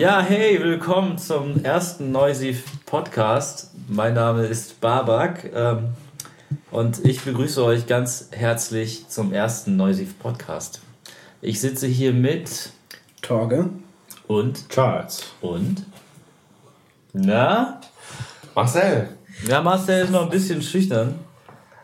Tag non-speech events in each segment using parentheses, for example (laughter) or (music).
Ja, hey, willkommen zum ersten Noisy Podcast. Mein Name ist Babak ähm, und ich begrüße euch ganz herzlich zum ersten Noisy Podcast. Ich sitze hier mit Torge und Charles und na Marcel. Ja, Marcel ist noch ein bisschen schüchtern,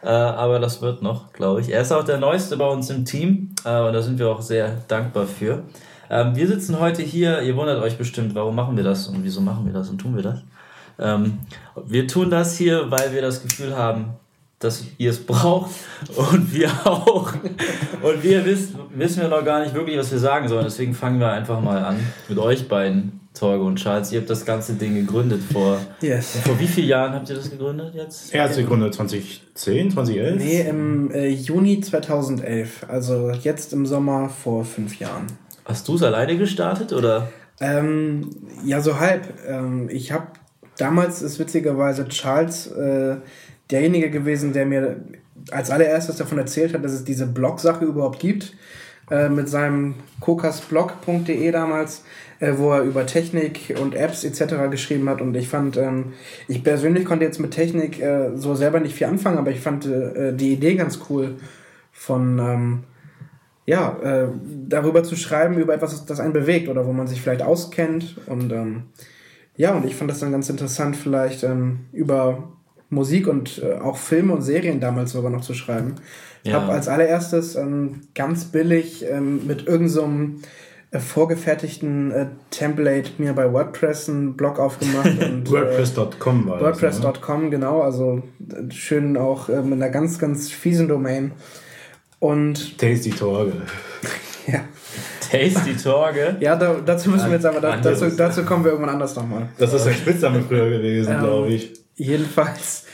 äh, aber das wird noch, glaube ich. Er ist auch der Neueste bei uns im Team äh, und da sind wir auch sehr dankbar für. Ähm, wir sitzen heute hier, ihr wundert euch bestimmt, warum machen wir das und wieso machen wir das und tun wir das. Ähm, wir tun das hier, weil wir das Gefühl haben, dass ihr es braucht und wir auch. Und wir wissen, wissen wir noch gar nicht wirklich, was wir sagen sollen. Deswegen fangen wir einfach mal an mit euch beiden, Torge und Charles. Ihr habt das ganze Ding gegründet vor. Yes. Vor wie vielen Jahren habt ihr das gegründet jetzt? Er hat es gegründet 2010, 2011? Nee, im äh, Juni 2011. Also jetzt im Sommer vor fünf Jahren. Hast du es alleine gestartet oder? Ähm, ja, so halb. Ähm, ich habe damals ist witzigerweise Charles äh, derjenige gewesen, der mir als allererstes davon erzählt hat, dass es diese Blog-Sache überhaupt gibt. Äh, mit seinem kokasblog.de damals, äh, wo er über Technik und Apps etc. geschrieben hat. Und ich fand, ähm, ich persönlich konnte jetzt mit Technik äh, so selber nicht viel anfangen, aber ich fand äh, die Idee ganz cool von ähm, ja, äh, darüber zu schreiben, über etwas, das einen bewegt oder wo man sich vielleicht auskennt. Und ähm, ja, und ich fand das dann ganz interessant, vielleicht ähm, über Musik und äh, auch Filme und Serien damals sogar noch zu schreiben. Ich Ja. habe als allererstes ähm, ganz billig ähm, mit irgendeinem äh, vorgefertigten äh, Template mir bei WordPress einen Blog aufgemacht. (laughs) äh, WordPress.com war ne? WordPress.com, genau, also äh, schön auch mit einer ganz, ganz fiesen Domain. Und Tasty Torge. (laughs) ja, Tasty Torge. ja da, dazu müssen wir jetzt aber, da, dazu, dazu kommen wir irgendwann anders nochmal. Das ist ein Spitzname früher gewesen, Ähm, glaube ich. Jedenfalls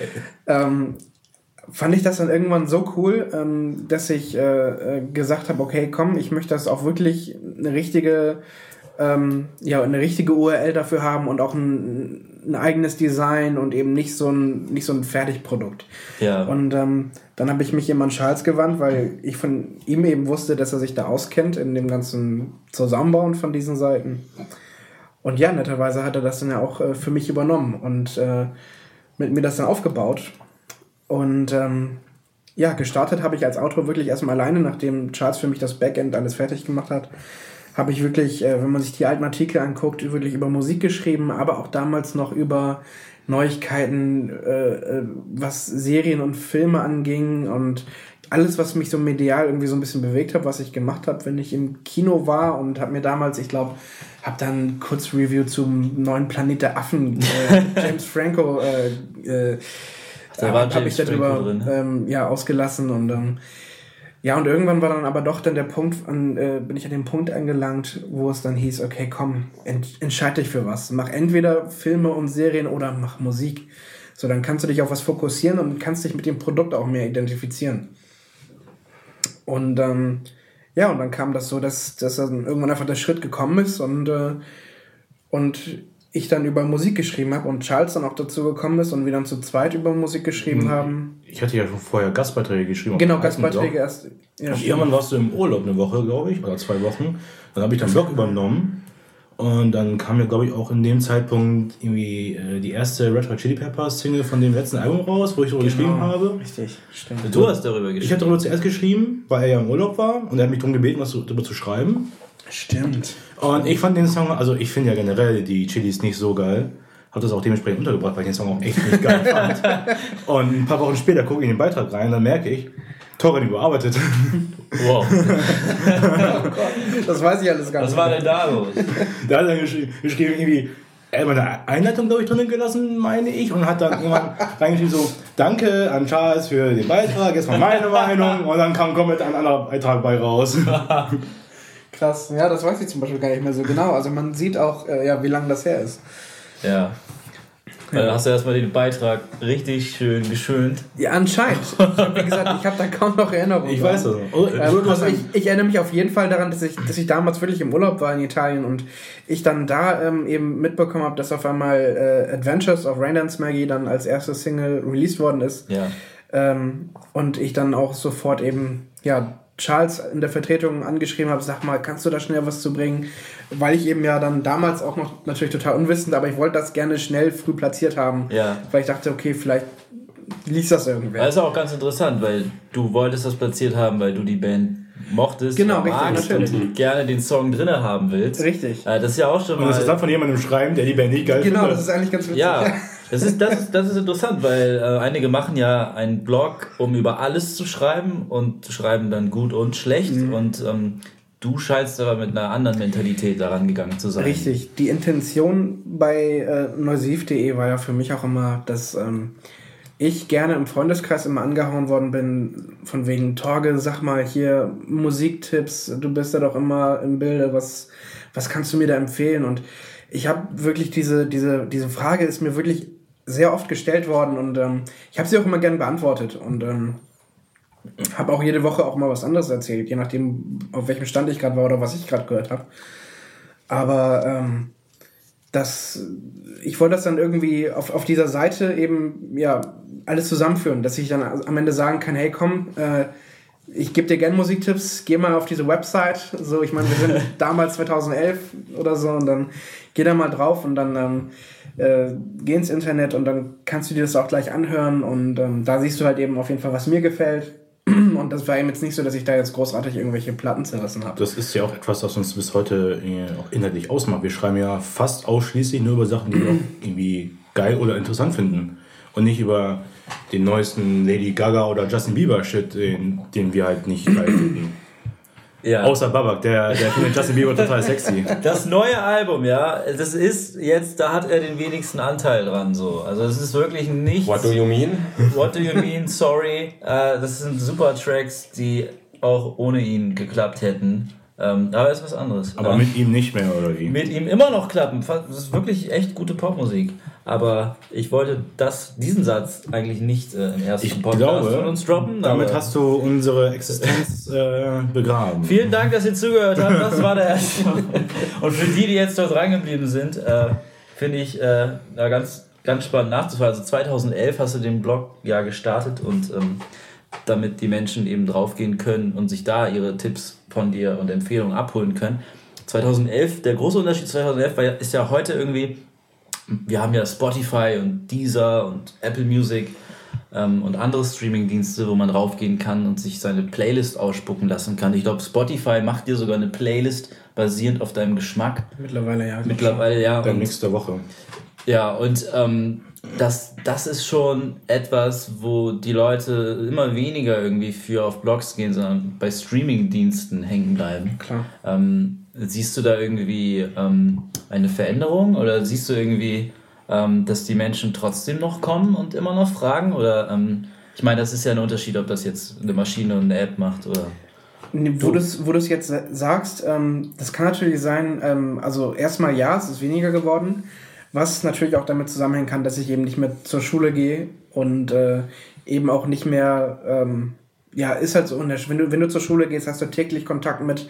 ähm, fand ich das dann irgendwann so cool, ähm, dass ich äh, äh, gesagt habe, okay, komm, ich möchte das auch wirklich eine richtige, ähm, ja, eine richtige URL dafür haben und auch ein, ein eigenes Design und eben nicht so ein, nicht so ein Fertigprodukt. Ja. Und ähm, dann habe ich mich eben an Charles gewandt, weil ich von ihm eben wusste, dass er sich da auskennt in dem ganzen Zusammenbauen von diesen Seiten. Und ja, netterweise hat er das dann ja auch äh, für mich übernommen und äh, mit mir das dann aufgebaut. Und ähm, ja, gestartet habe ich als Autor wirklich erstmal alleine, nachdem Charles für mich das Backend alles fertig gemacht hat. Habe ich wirklich, äh, wenn man sich die alten Artikel anguckt, wirklich über Musik geschrieben, aber auch damals noch über Neuigkeiten, äh, äh, was Serien und Filme anging und alles, was mich so medial irgendwie so ein bisschen bewegt hat, was ich gemacht habe, wenn ich im Kino war und habe mir damals, ich glaube, habe dann kurz Review zum neuen Planet der Affen, äh, (laughs) James Franco, äh, äh, Da war habe James ich darüber drin. ähm, ja, ausgelassen und ähm, ja, und irgendwann war dann aber doch dann der Punkt, an, äh, bin ich an den Punkt angelangt, wo es dann hieß, okay, komm, ent, entscheid dich für was. Mach entweder Filme und Serien oder mach Musik. So, dann kannst du dich auf was fokussieren und kannst dich mit dem Produkt auch mehr identifizieren. Und ähm, ja, und dann kam das so, dass, dass dann irgendwann einfach der Schritt gekommen ist und, äh, und ich dann über Musik geschrieben habe und Charles dann auch dazu gekommen ist und wir dann zu zweit über Musik geschrieben haben. Ich hatte ja schon vorher Gastbeiträge geschrieben. Genau, Gastbeiträge erst. Ja, Und irgendwann warst du im Urlaub eine Woche, glaube ich, oder zwei Wochen. Dann habe ich deinen Blog übernommen. Und dann kam ja, glaube ich, auch in dem Zeitpunkt irgendwie äh, die erste Red Hot Chili Peppers Single von dem letzten Album raus, wo ich darüber geschrieben habe. Richtig, stimmt. Du hast darüber Ich geschrieben. habe darüber zuerst geschrieben, weil er ja im Urlaub war und er hat mich darum gebeten, was darüber zu schreiben. Stimmt. Und ich fand den Song, also ich finde ja generell die Chilis nicht so geil. Hab das auch dementsprechend untergebracht, weil ich den Song auch echt nicht geil (laughs) fand. Und ein paar Wochen später gucke ich in den Beitrag rein, dann merke ich, Torren überarbeitet. Wow. (laughs) Das weiß ich alles gar Was nicht. war denn da los? Da hat er geschri geschrieben, irgendwie, er hat eine Einleitung, glaube ich, drinnen gelassen, meine ich, und hat dann irgendwann (laughs) reingeschrieben, so, danke an Charles für den Beitrag, jetzt mal meine Meinung, und dann kam komplett ein anderer Beitrag bei raus. (laughs) Krass. Ja, das weiß ich zum Beispiel gar nicht mehr so genau. Also man sieht auch, äh, ja, wie lange das her ist. Ja. Dann hast du erstmal den Beitrag richtig schön geschönt. Ja, anscheinend. Ich hab, wie gesagt, ich habe da kaum noch Erinnerungen. Ich weiß das. Oh, Ähm, du hast also ich, ich erinnere mich auf jeden Fall daran, dass ich, dass ich damals wirklich im Urlaub war in Italien und ich dann da ähm, eben mitbekommen habe, dass auf einmal äh, Adventures of Raindance Maggie dann als erste Single released worden ist. Ja. Ähm, und ich dann auch sofort eben, ja, Charles in der Vertretung angeschrieben habe, sag mal, kannst du da schnell was zu bringen? Weil ich eben ja dann damals auch noch natürlich total unwissend, aber ich wollte das gerne schnell früh platziert haben. Ja. Weil ich dachte, okay, vielleicht liest das irgendwer. Das ist auch ganz interessant, weil du wolltest das platziert haben, weil du die Band mochtest, Genau, richtig, magst natürlich. und gerne den Song drinne haben willst. Richtig. Äh, Das ist ja auch schon Und das ist dann mal. von jemandem schreiben, der die Band nicht geil Genau, findet. das ist eigentlich ganz witzig. Ja, (laughs) das ist, das, ist, das ist interessant, weil äh, einige machen ja einen Blog, um über alles zu schreiben und schreiben dann gut und schlecht Mhm. und ähm, du scheinst aber mit einer anderen Mentalität daran gegangen zu sein. Richtig. Die Intention bei äh, neusiv.de war ja für mich auch immer, dass ähm, ich gerne im Freundeskreis immer angehauen worden bin, von wegen Torge, sag mal hier Musiktipps, du bist ja doch immer im Bilde, was, was kannst du mir da empfehlen? Und ich habe wirklich diese, diese, diese Frage ist mir wirklich sehr oft gestellt worden und ähm, ich habe sie auch immer gern beantwortet und ähm, habe auch jede Woche auch mal was anderes erzählt, je nachdem, auf welchem Stand ich gerade war oder was ich gerade gehört habe. Aber ähm, das, ich wollte das dann irgendwie auf, auf dieser Seite eben ja alles zusammenführen, dass ich dann am Ende sagen kann, hey komm, äh, ich gebe dir gerne Musiktipps, geh mal auf diese Website. So, ich meine, wir sind (laughs) damals 2011 oder so und dann geh da mal drauf und dann ähm, äh, geh ins Internet und dann kannst du dir das auch gleich anhören und ähm, da siehst du halt eben auf jeden Fall, was mir gefällt. (clears throat) Und das war eben jetzt nicht so, dass ich da jetzt großartig irgendwelche Platten zerrissen habe. Das ist ja auch etwas, was uns bis heute äh, auch inhaltlich ausmacht. Wir schreiben ja fast ausschließlich nur über Sachen, die wir (clears throat) auch irgendwie geil oder interessant finden. Und nicht über den neuesten Lady Gaga oder Justin Bieber Shit, den, den wir halt nicht (clears throat) geil finden. Ja. Außer Babak, der, der findet Justin Bieber total sexy. Das neue Album, ja, das ist jetzt, da hat er den wenigsten Anteil dran, so. Also es ist wirklich nichts. What do you mean? (laughs) What do you mean? Sorry. Äh, das sind super Tracks, die auch ohne ihn geklappt hätten. Ähm, aber ist was anderes. Aber ja. mit ihm nicht mehr, oder wie? mit ihm immer noch klappen. Das ist wirklich echt gute Popmusik. Aber ich wollte das, diesen Satz eigentlich nicht äh, im ersten Ich Podcast glaube, von uns droppen. Damit hast du unsere Existenz äh, begraben. Vielen Dank, dass ihr zugehört habt. Das war der erste. (laughs) Und für die, die jetzt dort drangeblieben sind, äh, finde ich äh, ja, ganz, ganz spannend nachzufassen. Also 2011 hast du den Blog ja gestartet und ähm, damit die Menschen eben draufgehen können und sich da ihre Tipps von dir und Empfehlungen abholen können. 2011, der große Unterschied 2011 war, ja- ist ja heute irgendwie, wir haben ja Spotify und Deezer und Apple Music ähm, und andere Streaming-Dienste, wo man raufgehen kann und sich seine Playlist ausspucken lassen kann. Ich glaube, Spotify macht dir sogar eine Playlist basierend auf deinem Geschmack. Mittlerweile ja. Mittlerweile, ja. Mix der Woche. ja, und ähm, das, das ist schon etwas, wo die Leute immer weniger irgendwie für auf Blogs gehen, sondern bei Streaming-Diensten hängen bleiben. Klar. Ähm, siehst du da irgendwie ähm, eine Veränderung oder siehst du irgendwie, ähm, dass die Menschen trotzdem noch kommen und immer noch fragen? Oder ähm, ich meine, das ist ja ein Unterschied, ob das jetzt eine Maschine und eine App macht oder. Wo du es wo du's jetzt sa- sagst, ähm, das kann natürlich sein, ähm, also erstmal ja, es ist weniger geworden, was natürlich auch damit zusammenhängen kann, dass ich eben nicht mehr zur Schule gehe und äh, eben auch nicht mehr, ähm, ja, ist halt so, wenn du, wenn du zur Schule gehst, hast du täglich Kontakt mit,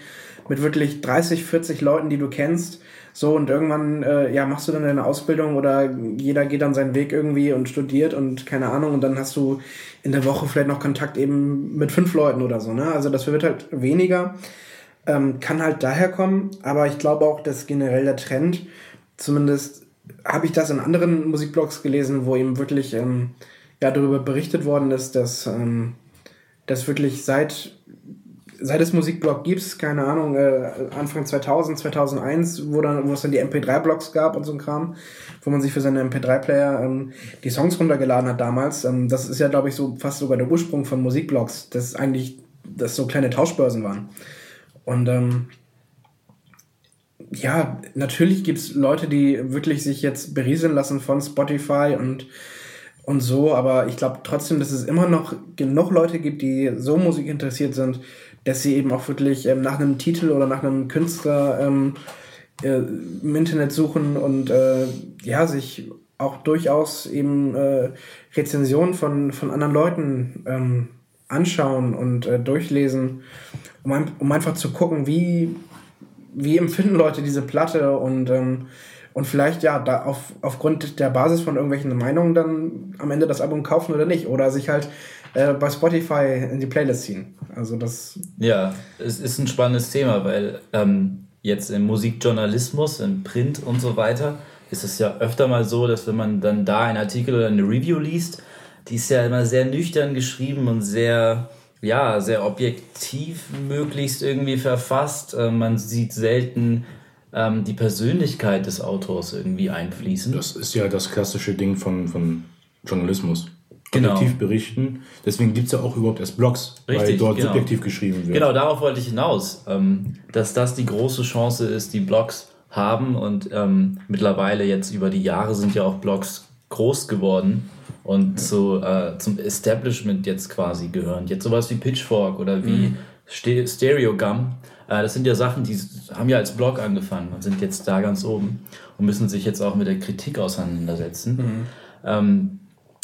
mit wirklich 30, 40 Leuten, die du kennst, so und irgendwann, äh, ja, machst du dann deine Ausbildung oder jeder geht dann seinen Weg irgendwie und studiert und keine Ahnung und dann hast du in der Woche vielleicht noch Kontakt eben mit fünf Leuten oder so, ne? Also das wird halt weniger. Ähm, kann halt daher kommen, aber ich glaube auch, dass generell der Trend, zumindest habe ich das in anderen Musikblogs gelesen, wo eben wirklich ähm, ja, darüber berichtet worden ist, dass, ähm, dass wirklich seit, seit es Musikblog gibt, keine Ahnung, äh, Anfang 2000, 2001, wo, dann, wo es dann die MP3-Blogs gab und so ein Kram, wo man sich für seine MP3-Player ähm, die Songs runtergeladen hat damals. Ähm, das ist ja, glaube ich, so fast sogar der Ursprung von Musikblogs, dass eigentlich das so kleine Tauschbörsen waren. Und ähm, ja, natürlich gibt's Leute, die wirklich sich jetzt berieseln lassen von Spotify und, und so, aber ich glaube trotzdem, dass es immer noch genug Leute gibt, die so Musik interessiert sind, dass sie eben auch wirklich ähm, nach einem Titel oder nach einem Künstler ähm, äh, im Internet suchen und äh, ja, sich auch durchaus eben äh, Rezensionen von, von anderen Leuten ähm, anschauen und äh, durchlesen, um, um einfach zu gucken, wie, wie empfinden Leute diese Platte und ähm, und vielleicht ja da auf, aufgrund der Basis von irgendwelchen Meinungen dann am Ende das Album kaufen oder nicht. Oder sich halt äh, bei Spotify in die Playlist ziehen. Also das. Ja, es ist ein spannendes Thema, weil ähm, jetzt im Musikjournalismus, im Print und so weiter, ist es ja öfter mal so, dass wenn man dann da einen Artikel oder eine Review liest, die ist ja immer sehr nüchtern geschrieben und sehr, ja, sehr objektiv möglichst irgendwie verfasst. Äh, man sieht selten ähm, die Persönlichkeit des Autors irgendwie einfließen. Das ist ja das klassische Ding von, von Journalismus. Genau. Objektiv berichten. Deswegen gibt es ja auch überhaupt erst Blogs, Richtig, weil dort genau. subjektiv geschrieben wird. Genau, darauf wollte ich hinaus. Ähm, dass das die große Chance ist, die Blogs haben und ähm, mittlerweile jetzt über die Jahre sind ja auch Blogs groß geworden und zu, äh, zum Establishment jetzt quasi gehören. Jetzt sowas wie Pitchfork oder wie mhm. Stereogum. Äh, das sind ja Sachen, die haben ja als Blog angefangen und sind jetzt da ganz oben und müssen sich jetzt auch mit der Kritik auseinandersetzen. Mhm. Ähm,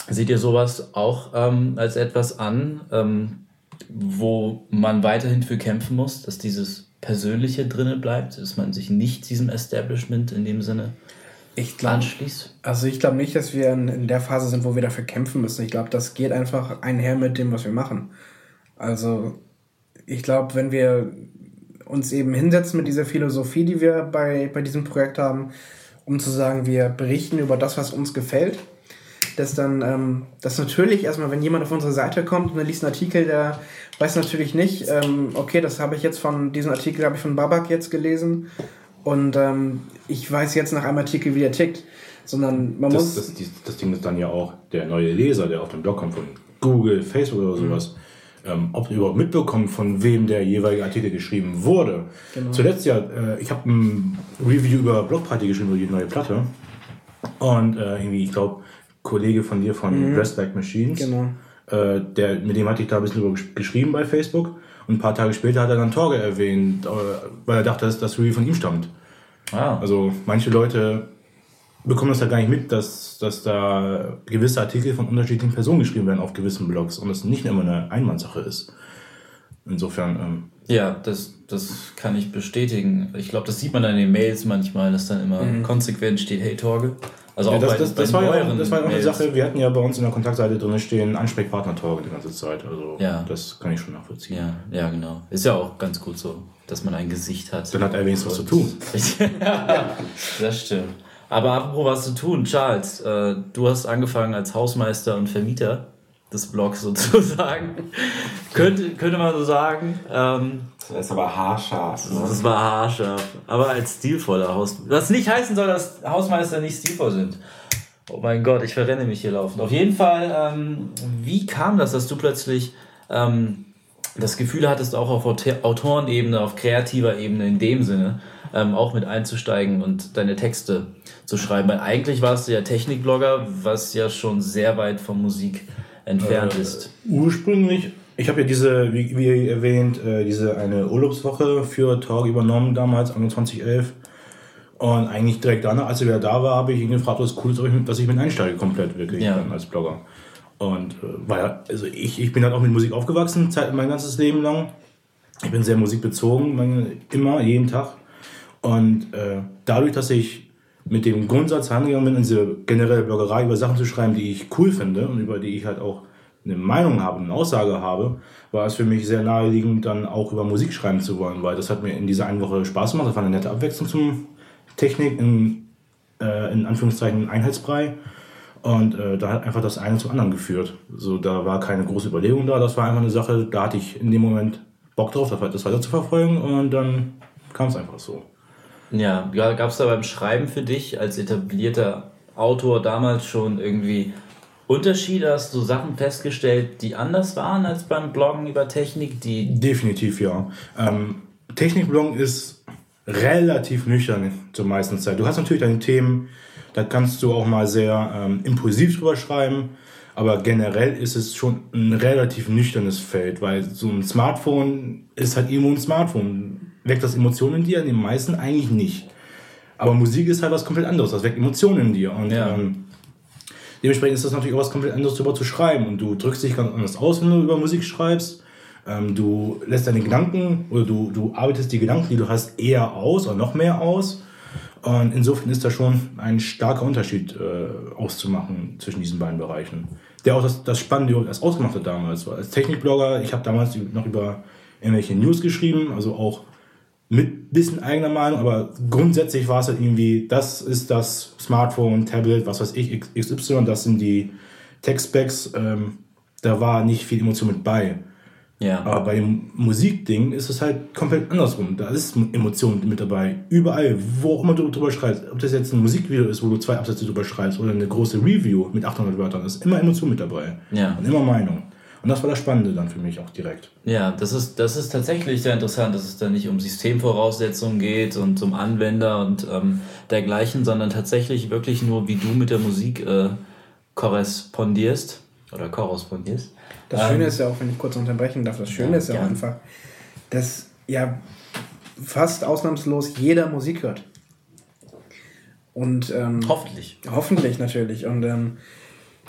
seht ihr sowas auch ähm, als etwas an, ähm, wo man weiterhin für kämpfen muss, dass dieses Persönliche drinne bleibt, dass man sich nicht diesem Establishment in dem Sinne ich glaub, anschließt? Also ich glaube nicht, dass wir in, in, der Phase sind, wo wir dafür kämpfen müssen. Ich glaube, das geht einfach einher mit dem, was wir machen. Also ich glaube, wenn wir uns eben hinsetzen mit dieser Philosophie, die wir bei, bei diesem Projekt haben, um zu sagen, wir berichten über das, was uns gefällt, dass dann, ähm, dass natürlich erstmal, wenn jemand auf unsere Seite kommt und er liest einen Artikel, der weiß natürlich nicht, ähm, okay, das habe ich jetzt von, diesen Artikel habe ich von Babak jetzt gelesen und ähm, ich weiß jetzt nach einem Artikel, wie er tickt. Sondern man das, muss. Das, das, das Ding ist dann ja auch der neue Leser, der auf dem Blog kommt von Google, Facebook oder sowas. Mhm. Ähm, ob überhaupt mitbekommt, von wem der jeweilige Artikel geschrieben wurde. Genau. Zuletzt ja, äh, ich habe ein Review über Blockparty geschrieben, über die neue Platte. Und äh, irgendwie, ich glaube, Kollege von dir von mhm. Like Machines, genau. äh, der, mit dem hatte ich da ein bisschen über geschrieben bei Facebook. Und ein paar Tage später hat er dann Torge erwähnt, äh, weil er dachte, dass das Review von ihm stammt. Ah. Also manche Leute bekommen das ja gar nicht mit, dass, dass da gewisse Artikel von unterschiedlichen Personen geschrieben werden auf gewissen Blogs und es nicht immer eine Einmannssache ist. Insofern. Ähm, ja, das, das kann ich bestätigen. Ich glaube, das sieht man dann in den Mails manchmal, dass dann immer mhm. konsequent steht, hey Torge. Also ja, das, bei, das, das, war ja auch, das war auch eine Sache, wir hatten ja bei uns in der Kontaktseite drin stehen, Ansprechpartner Torge die ganze Zeit. Also ja. das kann ich schon nachvollziehen. Ja, ja, genau. Ist ja auch ganz gut so, dass man ein Gesicht hat. Dann hat er wenigstens was zu tun. (laughs) ja, das stimmt. Aber apropos was zu tun, Charles, äh, du hast angefangen als Hausmeister und Vermieter des Blogs (laughs) sozusagen. könnte, könnte man so sagen. Ähm, ist aber haarscharf. Ne? Das war haarscharf. Aber als stilvoller Hausmeister. Was nicht heißen soll, dass Hausmeister nicht stilvoll sind. Oh mein Gott, ich verrenne mich hier laufend. Auf jeden Fall, ähm, wie kam das, dass du plötzlich ähm, das Gefühl hattest, auch auf Autorenebene, auf kreativer Ebene in dem Sinne, ähm, auch mit einzusteigen und deine Texte zu schreiben? Weil eigentlich warst du ja Technikblogger, was ja schon sehr weit von Musik entfernt äh, ist. Ursprünglich, ich habe ja diese, wie, wie erwähnt, äh, diese eine Urlaubswoche für Talk übernommen damals, Anfang 2011. Und eigentlich direkt danach, als ich wieder da war, habe ich ihn gefragt, was cool ist, dass ich mit einsteige, komplett wirklich ja. als Blogger. Und äh, weil, also ich, ich bin halt auch mit Musik aufgewachsen, Zeit, mein ganzes Leben lang. Ich bin sehr musikbezogen, meine, immer, jeden Tag. Und äh, dadurch, dass ich mit dem Grundsatz herangegangen bin, in diese generelle Bloggerei über Sachen zu schreiben, die ich cool finde und über die ich halt auch eine Meinung habe, eine Aussage habe, war es für mich sehr naheliegend, dann auch über Musik schreiben zu wollen, weil das hat mir in dieser einen Woche Spaß gemacht. Das war eine nette Abwechslung zum Technik, in, äh, in Anführungszeichen Einheitsbrei. Und äh, da hat einfach das eine zum anderen geführt. So, da war keine große Überlegung da, das war einfach eine Sache, da hatte ich in dem Moment Bock drauf, das weiter zu verfolgen und dann kam es einfach so. Ja, gab es da beim Schreiben für dich als etablierter Autor damals schon irgendwie Unterschiede? Hast du Sachen festgestellt, die anders waren als beim Bloggen über Technik? Die Definitiv ja. Ähm, Technikbloggen ist relativ nüchtern zur meisten Zeit. Du hast natürlich deine Themen, da kannst du auch mal sehr ähm, impulsiv drüber schreiben, aber generell ist es schon ein relativ nüchternes Feld, weil so ein Smartphone ist halt irgendwo ein Smartphone weckt das Emotionen in dir? In den meisten eigentlich nicht. Aber Musik ist halt was komplett anderes. Das weckt Emotionen in dir. Und ja. ähm, dementsprechend ist das natürlich auch was komplett anderes darüber zu schreiben. Und du drückst dich ganz anders aus, wenn du über Musik schreibst. Ähm, du lässt deine Gedanken oder du, du arbeitest die Gedanken, die du hast, eher aus oder noch mehr aus. Und insofern ist da schon ein starker Unterschied äh, auszumachen zwischen diesen beiden Bereichen. Der auch das, das Spannende, das ausgemacht hat damals. Als Technikblogger, ich habe damals noch über irgendwelche News geschrieben, also auch mit bisschen eigener Meinung, aber grundsätzlich war es halt irgendwie, das ist das Smartphone, Tablet, was weiß ich, XY, das sind die Tech-Specs, ähm, da war nicht viel Emotion mit bei. Ja. Aber bei dem Musikding ist es halt komplett andersrum. Da ist Emotion mit dabei. Überall, wo auch immer du drüber schreibst. Ob das jetzt ein Musikvideo ist, wo du zwei Absätze drüber schreibst oder eine große Review mit 800 Wörtern, ist immer Emotion mit dabei. Ja. Und immer Meinung. Und das war das Spannende dann für mich auch direkt. Ja, das ist, das ist tatsächlich sehr interessant, dass es dann nicht um Systemvoraussetzungen geht und um Anwender und ähm, dergleichen, sondern tatsächlich wirklich nur, wie du mit der Musik äh, korrespondierst oder korrespondierst. Das Schöne ähm, ist ja auch, wenn ich kurz unterbrechen darf, das Schöne ja, ist ja auch einfach, dass ja fast ausnahmslos jeder Musik hört. Und ähm, hoffentlich. Hoffentlich natürlich. Und ähm,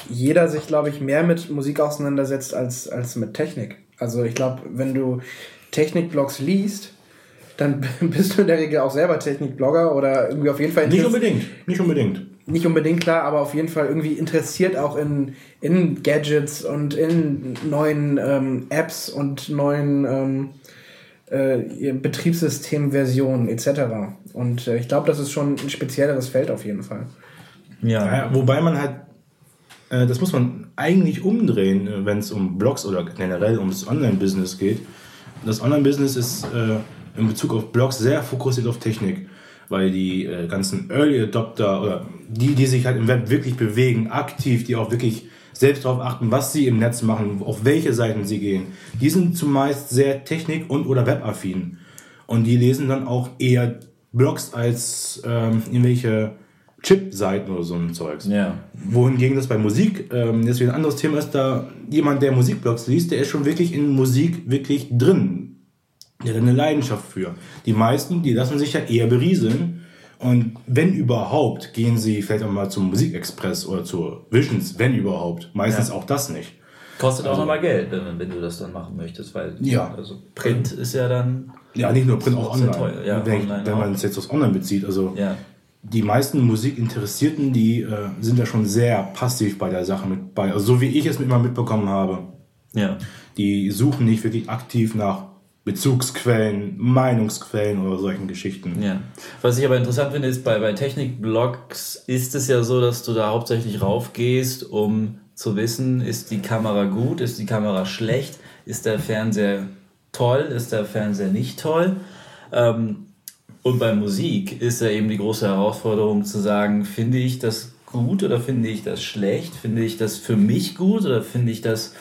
jeder sich, glaube ich, mehr mit Musik auseinandersetzt als, als mit Technik. Also ich glaube, wenn du Technikblogs liest, dann (laughs) bist du in der Regel auch selber Technikblogger oder irgendwie auf jeden Fall Nicht unbedingt, nicht unbedingt. Nicht unbedingt klar, aber auf jeden Fall irgendwie interessiert auch in, in Gadgets und in neuen ähm, Apps und neuen ähm, äh, Betriebssystemversionen etc. Und äh, ich glaube, das ist schon ein spezielleres Feld auf jeden Fall. Ja, ja wobei man halt äh, das muss man eigentlich umdrehen, äh, wenn es um Blogs oder generell ums Online-Business geht. Das Online-Business ist äh, in Bezug auf Blogs sehr fokussiert auf Technik, weil die äh, ganzen Early Adopter oder die, die sich halt im Web wirklich bewegen, aktiv, die auch wirklich selbst darauf achten, was sie im Netz machen, auf welche Seiten sie gehen, die sind zumeist sehr technik- und oder webaffin. Und die lesen dann auch eher Blogs als ähm, irgendwelche Chip-Seiten oder so ein Zeugs. Ja. Wohingegen das bei Musik ähm, wieder ein anderes Thema ist, da jemand, der Musikblogs liest, der ist schon wirklich in Musik wirklich drin. Der hat eine Leidenschaft für. Die meisten, die lassen sich ja eher berieseln. Und wenn überhaupt, gehen sie vielleicht auch mal zum Musikexpress oder zur Visions, wenn überhaupt. Meistens ja. auch das nicht. Kostet also, auch nochmal Geld, wenn du das dann machen möchtest, weil ja. also Print ist ja dann. Ja, nicht nur Print, auch online. Ja, wenn, online wenn man es jetzt aufs Online bezieht. Also ja die meisten Musikinteressierten, die äh, sind ja schon sehr passiv bei der Sache mit bei. Also so wie ich es immer mitbekommen habe. Ja. Die suchen nicht wirklich aktiv nach Bezugsquellen, Meinungsquellen oder solchen Geschichten. Ja. Was ich aber interessant finde, ist, bei, bei Technikblogs ist es ja so, dass du da hauptsächlich raufgehst, um zu wissen, ist die Kamera gut, ist die Kamera schlecht, ist der Fernseher toll, ist der Fernseher nicht toll. Ähm, und bei Musik ist ja eben die große Herausforderung zu sagen, finde ich das gut oder finde ich das schlecht? Finde ich das für mich gut oder finde ich das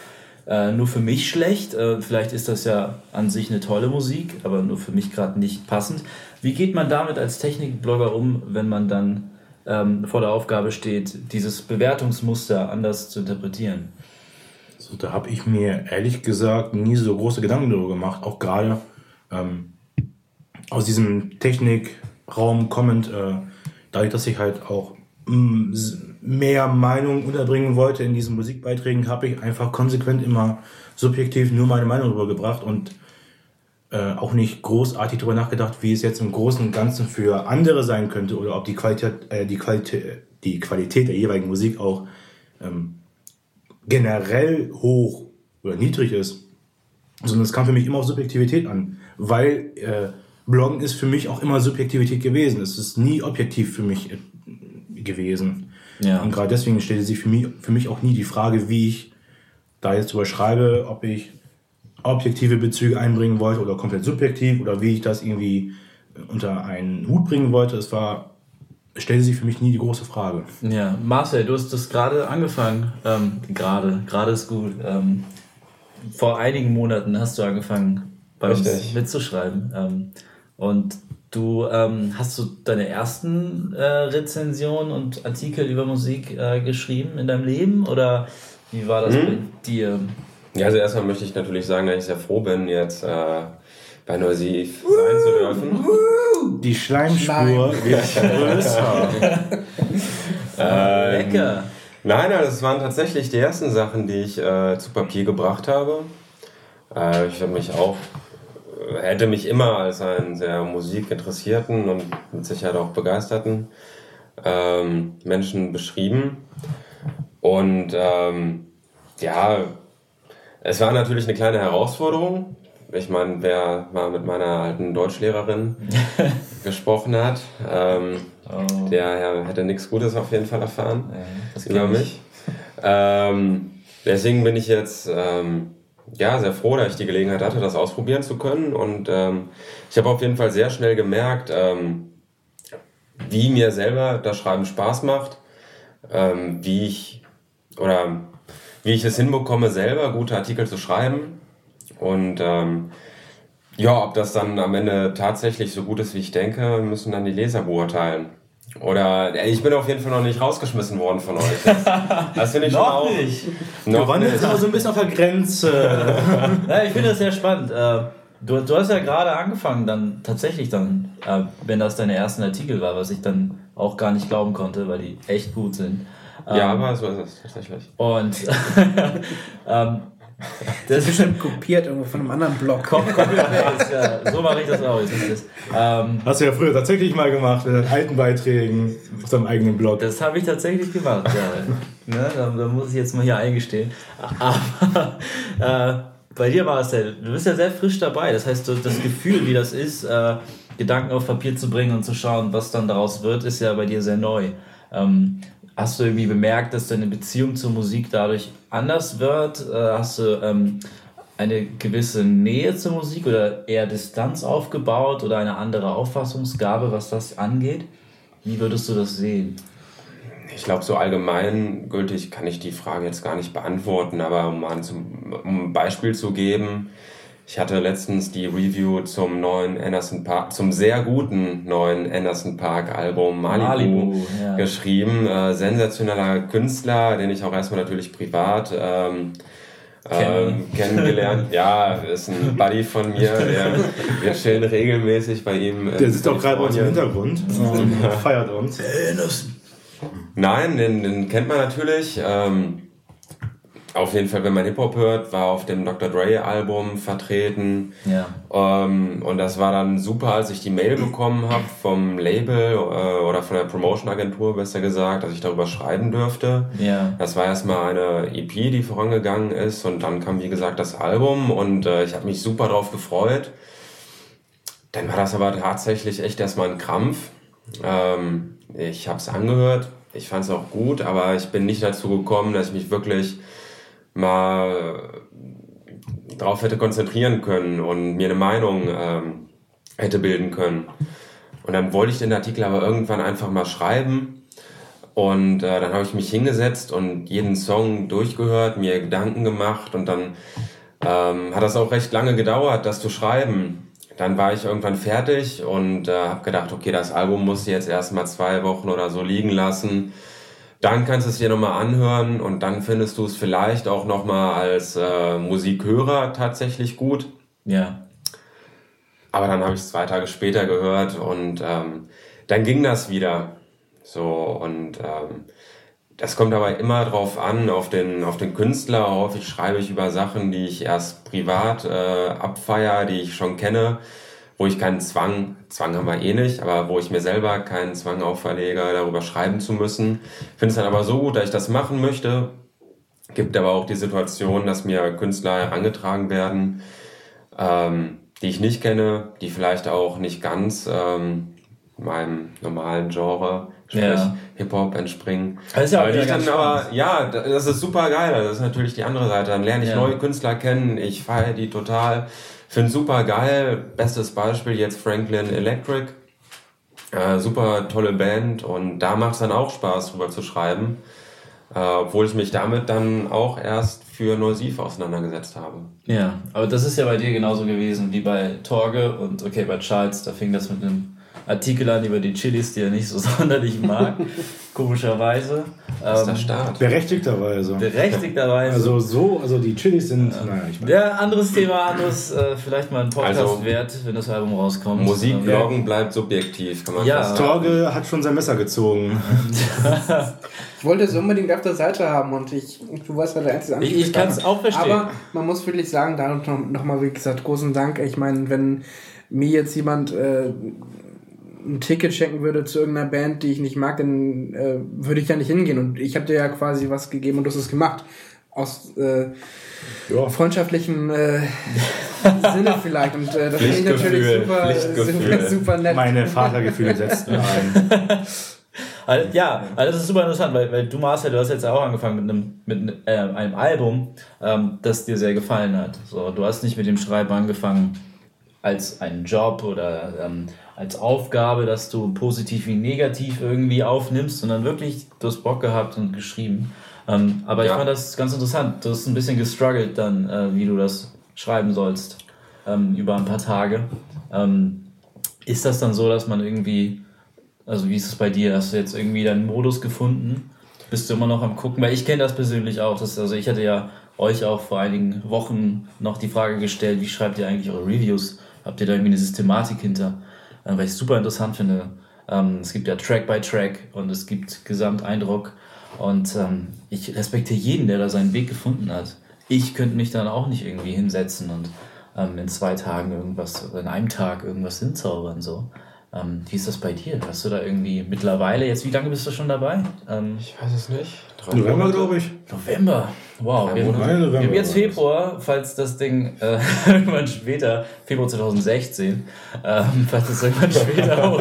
äh, nur für mich schlecht? Äh, vielleicht ist das ja an sich eine tolle Musik, aber nur für mich gerade nicht passend. Wie geht man damit als Technikblogger um, wenn man dann ähm, vor der Aufgabe steht, dieses Bewertungsmuster anders zu interpretieren? So, da habe ich mir ehrlich gesagt nie so große Gedanken darüber gemacht, auch gerade. Ähm aus diesem Technikraum kommend, äh, dadurch, dass ich halt auch mm, mehr Meinung unterbringen wollte in diesen Musikbeiträgen, habe ich einfach konsequent immer subjektiv nur meine Meinung rübergebracht und äh, auch nicht großartig darüber nachgedacht, wie es jetzt im Großen und Ganzen für andere sein könnte oder ob die Qualität, äh, die Qualität, die Qualität der jeweiligen Musik auch ähm, generell hoch oder niedrig ist. Sondern es kam für mich immer auf Subjektivität an, weil äh, Bloggen ist für mich auch immer Subjektivität gewesen. Es ist nie objektiv für mich äh, gewesen. Ja. Und gerade deswegen stellte sich für mich, für mich auch nie die Frage, wie ich da jetzt überschreibe, ob ich objektive Bezüge einbringen wollte oder komplett subjektiv oder wie ich das irgendwie unter einen Hut bringen wollte. Es war, stellte sich für mich nie die große Frage. Ja, Marcel, du hast das gerade angefangen. Ähm, gerade, gerade ist gut. Ähm, vor einigen Monaten hast du angefangen, bei Richtig. uns mitzuschreiben. Ähm, und du ähm, hast du deine ersten äh, Rezensionen und Artikel über Musik äh, geschrieben in deinem Leben oder wie war das hm. bei dir? Ja, also erstmal möchte ich natürlich sagen, dass ich sehr froh bin, jetzt äh, bei Neusiv uh, sein zu dürfen. Uh, Die Schleimspur wird größer. (laughs) ähm, Lecker. Nein, also das waren tatsächlich die ersten Sachen, die ich äh, zu Papier gebracht habe. Äh, ich habe mich auch hätte mich immer als einen sehr musikinteressierten und mit Sicherheit auch begeisterten ähm, Menschen beschrieben. Und ähm, ja, es war natürlich eine kleine Herausforderung. Ich meine, wer mal mit meiner alten Deutschlehrerin (laughs) gesprochen hat, ähm, oh. der hätte nichts Gutes auf jeden Fall erfahren ja, über mich. Ähm, deswegen bin ich jetzt ähm, ja, sehr froh, dass ich die Gelegenheit hatte, das ausprobieren zu können. Und ähm, ich habe auf jeden Fall sehr schnell gemerkt, ähm, wie mir selber das Schreiben Spaß macht, ähm, wie ich oder wie ich es hinbekomme, selber gute Artikel zu schreiben. Und ähm, ja, ob das dann am Ende tatsächlich so gut ist, wie ich denke, müssen dann die Leser beurteilen. Oder ich bin auf jeden Fall noch nicht rausgeschmissen worden von euch. Das, das finde ich noch auch. Nicht. Noch waren jetzt aber so ein bisschen auf der Grenze. (laughs) ja, ich finde das sehr spannend. Äh, du, du hast ja gerade angefangen, dann tatsächlich dann, äh, wenn das deine ersten Artikel war, was ich dann auch gar nicht glauben konnte, weil die echt gut sind. Ja, ähm, aber so ist es tatsächlich. Und (laughs) ähm, das ist bestimmt kopiert irgendwo von einem anderen Blog. Copy-Paste, (laughs) ja. So mache ich das auch. Das, ähm, Hast du ja früher tatsächlich mal gemacht mit deinen alten Beiträgen auf deinem eigenen Blog. Das habe ich tatsächlich gemacht, ja. (laughs) ne, da, da, muss ich jetzt mal hier eingestehen. Aber äh, bei dir war es ja, du bist ja sehr frisch dabei. Das heißt, das Gefühl, wie das ist, äh, Gedanken auf Papier zu bringen und zu schauen, was dann daraus wird, ist ja bei dir sehr neu. Ähm, Hast du irgendwie bemerkt, dass deine Beziehung zur Musik dadurch anders wird? Äh, hast du ähm, eine gewisse Nähe zur Musik oder eher Distanz aufgebaut oder eine andere Auffassungsgabe, was das angeht? Wie würdest du das sehen? Ich glaube, so allgemeingültig kann ich die Frage jetzt gar nicht beantworten, aber um, ein, um ein Beispiel zu geben, ich hatte letztens die Review zum neuen Anderson Park, zum sehr guten neuen Anderson Park Album Malibu, Malibu ja. geschrieben. Äh, sensationeller Künstler, den ich auch erstmal natürlich privat ähm, ähm, kennengelernt. (laughs) ja, ist ein Buddy von mir. Der, wir chillen regelmäßig bei ihm. Der sitzt auch gerade bei uns im Hintergrund und feiert uns. Nein, den, den kennt man natürlich. Ähm, auf jeden Fall, wenn man Hip-Hop hört, war auf dem Dr. Dre-Album vertreten. Ja. Ähm, und das war dann super, als ich die Mail bekommen habe vom Label äh, oder von der Promotion-Agentur, besser gesagt, dass ich darüber schreiben dürfte. Ja. Das war erstmal eine EP, die vorangegangen ist. Und dann kam, wie gesagt, das Album. Und äh, ich habe mich super drauf gefreut. Dann war das aber tatsächlich echt erstmal ein Krampf. Ähm, ich habe es angehört. Ich fand es auch gut, aber ich bin nicht dazu gekommen, dass ich mich wirklich mal darauf hätte konzentrieren können und mir eine Meinung ähm, hätte bilden können. Und dann wollte ich den Artikel aber irgendwann einfach mal schreiben. Und äh, dann habe ich mich hingesetzt und jeden Song durchgehört, mir Gedanken gemacht und dann ähm, hat das auch recht lange gedauert, das zu schreiben. Dann war ich irgendwann fertig und äh, habe gedacht, okay, das Album muss ich jetzt erstmal zwei Wochen oder so liegen lassen dann kannst du es dir nochmal anhören und dann findest du es vielleicht auch nochmal als äh, Musikhörer tatsächlich gut. Ja. Aber dann habe ich es zwei Tage später gehört und ähm, dann ging das wieder. So und ähm, das kommt aber immer drauf an, auf den, auf den Künstler. Häufig schreibe ich über Sachen, die ich erst privat äh, abfeier, die ich schon kenne wo ich keinen Zwang, Zwang haben wir eh nicht, aber wo ich mir selber keinen Zwang auferlege, darüber schreiben zu müssen. Ich finde es dann aber so gut, dass ich das machen möchte. Gibt aber auch die Situation, dass mir Künstler herangetragen werden, ähm, die ich nicht kenne, die vielleicht auch nicht ganz ähm, meinem normalen Genre, sprich ja. Hip-Hop entspringen. Das ist ja auch dann aber, ja, das ist super geil. Das ist natürlich die andere Seite. Dann lerne ich ja. neue Künstler kennen, ich feiere die total. Finde super geil. Bestes Beispiel jetzt Franklin Electric. Äh, super tolle Band und da macht es dann auch Spaß, drüber zu schreiben. Äh, obwohl ich mich damit dann auch erst für Neusiv auseinandergesetzt habe. Ja, aber das ist ja bei dir genauso gewesen wie bei Torge und okay, bei Charles, da fing das mit einem Artikel an über die Chilis, die er nicht so (laughs) sonderlich mag. Komischerweise. Das ist der ähm, Start. Berechtigterweise. Berechtigterweise. Also so, also die Chilis sind. Ja, naja, ich mein. ja anderes Thema, anderes, äh, vielleicht mal ein Podcast also, wert, wenn das Album rauskommt. Musikbloggen bleibt subjektiv, kann man ja. fast Torge hat schon sein Messer gezogen. (laughs) ich wollte es unbedingt auf der Seite haben und ich, du weißt, was der einzige Ich, ich kann es auch verstehen. Aber man muss wirklich sagen, da nochmal, wie gesagt, großen Dank. Ich meine, wenn mir jetzt jemand äh, ein Ticket schenken würde zu irgendeiner Band, die ich nicht mag, dann äh, würde ich ja nicht hingehen. Und ich habe dir ja quasi was gegeben und du hast es gemacht. Aus äh, ja. freundschaftlichem äh, (laughs) Sinne vielleicht. Und äh, das finde ich natürlich super, super, (laughs) super nett. Meine Vatergefühle setzen ein. (laughs) Also, ja, also das ist super interessant, weil, weil du Marcel, du hast jetzt auch angefangen mit einem, mit äh, einem Album, ähm, das dir sehr gefallen hat. So, du hast nicht mit dem Schreiben angefangen als einen Job oder ähm, als Aufgabe, dass du positiv wie negativ irgendwie aufnimmst, sondern wirklich, du hast Bock gehabt und geschrieben. Ähm, aber ja. ich fand das ganz interessant. Du hast ein bisschen gestruggelt dann, äh, wie du das schreiben sollst, ähm, über ein paar Tage. Ähm, ist das dann so, dass man irgendwie, also wie ist es bei dir? Hast du jetzt irgendwie deinen Modus gefunden? Bist du immer noch am gucken? Weil ich kenne das persönlich auch. Das, also ich hatte ja euch auch vor einigen Wochen noch die Frage gestellt, wie schreibt ihr eigentlich eure Reviews? Habt ihr da irgendwie eine Systematik hinter? Äh, weil ich es super interessant finde. Ähm, es gibt ja Track by Track und es gibt Gesamteindruck und ähm, ich respektiere jeden, der da seinen Weg gefunden hat. Ich könnte mich dann auch nicht irgendwie hinsetzen und ähm, in zwei Tagen irgendwas, oder in einem Tag irgendwas hinzaubern. So. Ähm, wie ist das bei dir? Hast du da irgendwie mittlerweile, jetzt wie lange bist du schon dabei? Ähm, ich weiß es nicht. November, glaube ich. November. Wow, wir, haben, wir haben jetzt Februar, falls das Ding äh, (laughs) irgendwann später, Februar 2016, ähm, falls es irgendwann später (laughs) auch,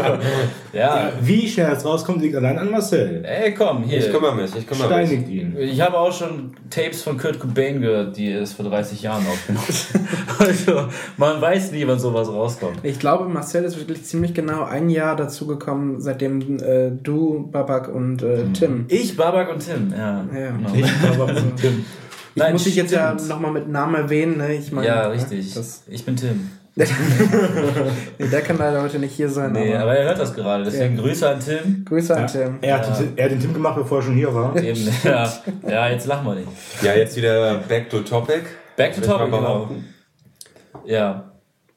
ja. Wie es rauskommt, liegt allein an Marcel. Ey, komm, hier. Ich kümmere mich, ich kümmere Steinigt mich. ihn. Ich habe auch schon Tapes von Kurt Cobain gehört, die es vor 30 Jahren aufgenommen (laughs) Also, man weiß nie, wann sowas rauskommt. Ich glaube, Marcel ist wirklich ziemlich genau ein Jahr dazu gekommen, seitdem äh, du, Babak und äh, hm. Tim. Ich, Babak und Tim, ja. ja. Genau. Ich, (laughs) Tim. Ich Nein, muss dich jetzt ja nochmal mit Namen erwähnen. Ne? Ich meine, ja, richtig. Ja, ich bin Tim. (laughs) nee, der kann leider heute nicht hier sein. Nee, aber, aber er hört das gerade. Deswegen ja. Grüße an Tim. Grüße an ja. Tim. Er hat, er hat den Tim gemacht, bevor er schon hier war. Eben, (laughs) ja. ja, jetzt lachen wir nicht. Ja, jetzt wieder back to topic. Back to topic, genau. Ja,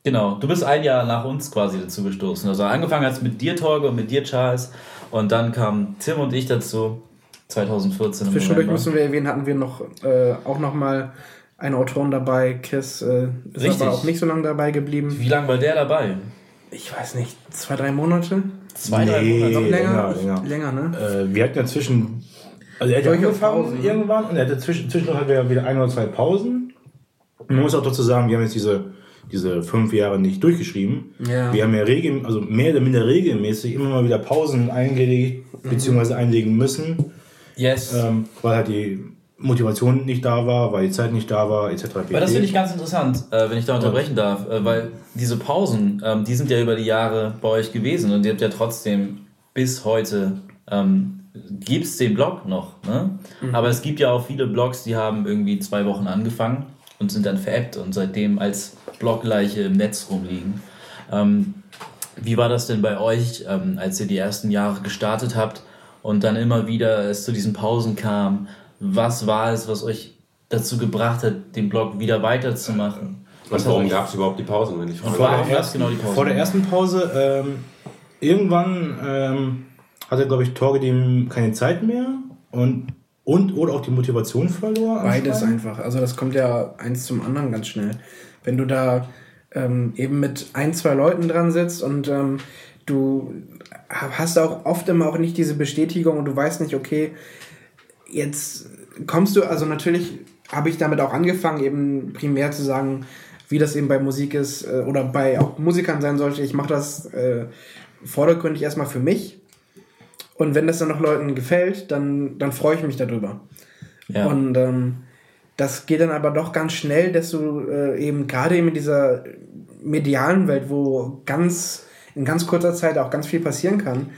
genau. Du bist ein Jahr nach uns quasi dazu gestoßen. Also angefangen hast mit dir, Torge, und mit dir, Charles. Und dann kamen Tim und ich dazu. 2014. Zwischendurch müssen wir erwähnen, hatten wir noch äh, auch noch mal einen Autoren dabei. Chris äh, ist Richtig. aber auch nicht so lange dabei geblieben. Wie lange war der dabei? Ich weiß nicht, zwei, drei Monate? Zwei, nee, drei Monate? Noch länger? Länger, länger ne? Äh, wir hatten ja zwischen... Also er hat angefangen ne? irgendwann und er hatte zwischen, zwischendurch hatten wir wieder ein oder zwei Pausen. Und man muss auch dazu sagen, wir haben jetzt diese diese fünf Jahre nicht durchgeschrieben. Ja. Wir haben ja regel, also mehr oder minder regelmäßig immer mal wieder Pausen eingelegt, mhm. beziehungsweise einlegen müssen. Yes. Ähm, weil halt die Motivation nicht da war, weil die Zeit nicht da war, etc. Weil das finde ich ganz interessant, äh, wenn ich da unterbrechen ja. darf, äh, weil diese Pausen, ähm, die sind ja über die Jahre bei euch gewesen und ihr habt ja trotzdem bis heute ähm, gibt es den Blog noch. Ne? Mhm. Aber es gibt ja auch viele Blogs, die haben irgendwie zwei Wochen angefangen und sind dann veräppt und seitdem als Blogleiche im Netz rumliegen. Ähm, wie war das denn bei euch, ähm, als ihr die ersten Jahre gestartet habt? Und dann immer wieder es zu diesen Pausen kam. Was war es, was euch dazu gebracht hat, den Blog wieder weiterzumachen? Was warum gab es überhaupt die Pausen, wenn ich frage? Vor, der ersten, genau die Pause vor der ersten Pause, ähm, irgendwann ähm, hatte, glaube ich, Torge dem keine Zeit mehr und, und oder auch die Motivation verloren. Beides einfach. Also das kommt ja eins zum anderen ganz schnell. Wenn du da ähm, eben mit ein, zwei Leuten dran sitzt und ähm, du hast auch oft immer auch nicht diese Bestätigung und du weißt nicht, okay, jetzt kommst du, also natürlich habe ich damit auch angefangen, eben primär zu sagen, wie das eben bei Musik ist äh, oder bei auch Musikern sein sollte. Ich mache das äh, vordergründig erstmal für mich. Und wenn das dann noch Leuten gefällt, dann, dann freue ich mich darüber. Ja. Und ähm, das geht dann aber doch ganz schnell, dass du äh, eben gerade eben in dieser medialen Welt, wo ganz in ganz kurzer Zeit auch ganz viel passieren kann,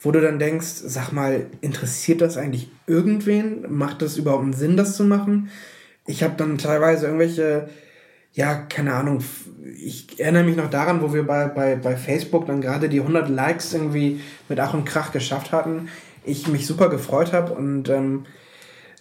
wo du dann denkst, sag mal, interessiert das eigentlich irgendwen? Macht das überhaupt einen Sinn, das zu machen? Ich habe dann teilweise irgendwelche ja, keine Ahnung, ich erinnere mich noch daran, wo wir bei, bei, bei Facebook dann gerade die 100 Likes irgendwie mit Ach und Krach geschafft hatten. Ich mich super gefreut habe und ähm,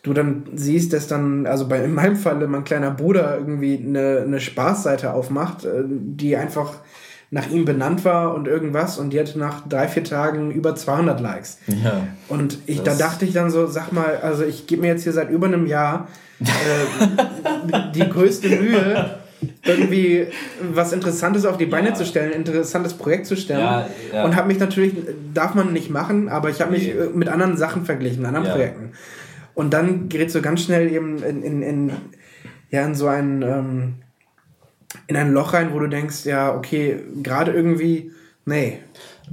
du dann siehst, dass dann, also bei, in meinem Falle mein kleiner Bruder irgendwie eine, eine Spaßseite aufmacht, äh, die einfach nach ihm benannt war und irgendwas und die hatte nach drei, vier Tagen über 200 Likes. Ja. Und ich, da dachte ich dann so, sag mal, also ich gebe mir jetzt hier seit über einem Jahr äh, die größte Mühe, irgendwie was Interessantes auf die Beine ja. zu stellen, ein interessantes Projekt zu stellen. Ja, ja. Und habe mich natürlich, darf man nicht machen, aber ich habe mich nee. mit anderen Sachen verglichen, anderen Projekten. Und dann gerät so ganz schnell eben in, in, in ja, in so ein, ähm, in ein Loch rein, wo du denkst, ja, okay, gerade irgendwie, nee.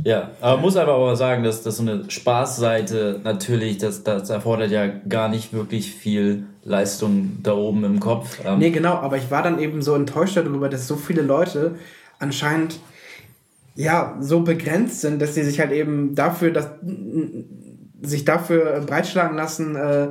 Ja, aber muss aber auch sagen, dass, dass so eine Spaßseite natürlich, das, das erfordert ja gar nicht wirklich viel Leistung da oben im Kopf. Ähm nee, genau, aber ich war dann eben so enttäuscht darüber, dass so viele Leute anscheinend ja so begrenzt sind, dass sie sich halt eben dafür, dass sich dafür breitschlagen lassen äh,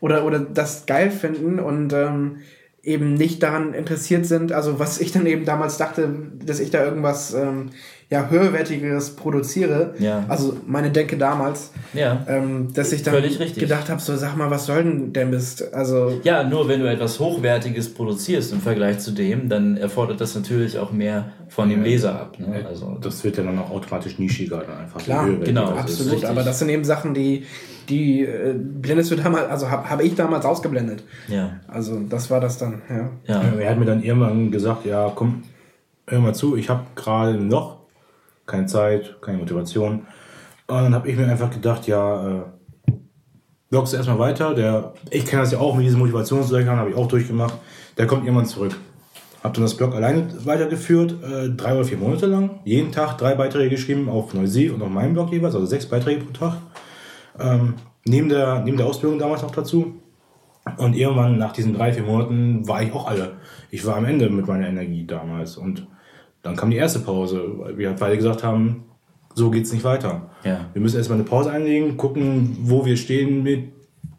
oder, oder das geil finden und ähm, eben nicht daran interessiert sind, also was ich dann eben damals dachte, dass ich da irgendwas ähm, ja, höherwertigeres produziere. Ja. Also meine Denke damals. Ja. Ähm, dass ich dann gedacht habe, so sag mal, was soll denn der Mist? Also ja, nur wenn du etwas Hochwertiges produzierst im Vergleich zu dem, dann erfordert das natürlich auch mehr von dem Leser ab. Ne? Also, das wird ja dann auch automatisch nischiger dann einfach. Klar, genau, absolut. Aber das sind eben Sachen, die, die äh, blendest du damals, also habe hab ich damals ausgeblendet. Ja. Also das war das dann, ja. ja. Er hat mir dann irgendwann gesagt, ja, komm, hör mal zu, ich habe gerade noch keine Zeit, keine Motivation. Und dann habe ich mir einfach gedacht, ja, äh, blockst du erstmal weiter. Der, ich kenne das ja auch mit diesen Motivationslöchern, habe ich auch durchgemacht. Der kommt irgendwann zurück. Habe dann das Blog alleine weitergeführt, äh, drei oder vier Monate lang. Jeden Tag drei Beiträge geschrieben auf Neusiv und auf meinem Blog jeweils, also sechs Beiträge pro Tag. Ähm, neben, der, neben der Ausbildung damals noch dazu. Und irgendwann nach diesen drei, vier Monaten war ich auch alle. Ich war am Ende mit meiner Energie damals. Und dann kam die erste Pause, weil wir beide gesagt haben, so geht's nicht weiter. Ja. Wir müssen erstmal eine Pause einlegen, gucken, wo wir stehen mit,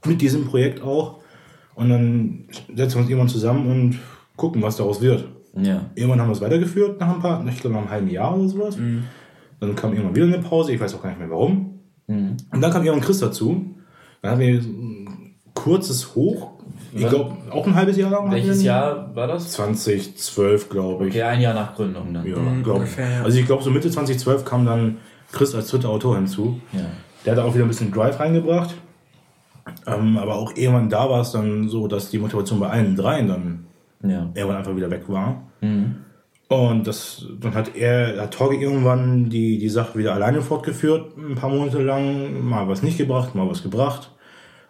mit diesem Projekt auch. Und dann setzen wir uns irgendwann zusammen und gucken, was daraus wird. Ja. Irgendwann haben wir es weitergeführt nach ein paar, ich glaube nach einem halben Jahr oder sowas. Mhm. Dann kam irgendwann wieder eine Pause, ich weiß auch gar nicht mehr warum. Mhm. Und dann kam irgendwann Chris dazu. Dann haben wir ein kurzes Hoch ich glaube, auch ein halbes Jahr lang. Welches Jahr war das? 2012, glaube ich. Okay, ein Jahr nach Gründung dann. Ja, mhm, glaube ich. Also ich glaube, so Mitte 2012 kam dann Chris als dritter Autor hinzu. Ja. Der hat auch wieder ein bisschen Drive reingebracht. Ähm, aber auch irgendwann da war es dann so, dass die Motivation bei allen dreien dann ja. irgendwann einfach wieder weg war. Mhm. Und das, dann hat er, hat Torge irgendwann die, die Sache wieder alleine fortgeführt, ein paar Monate lang, mal was nicht gebracht, mal was gebracht.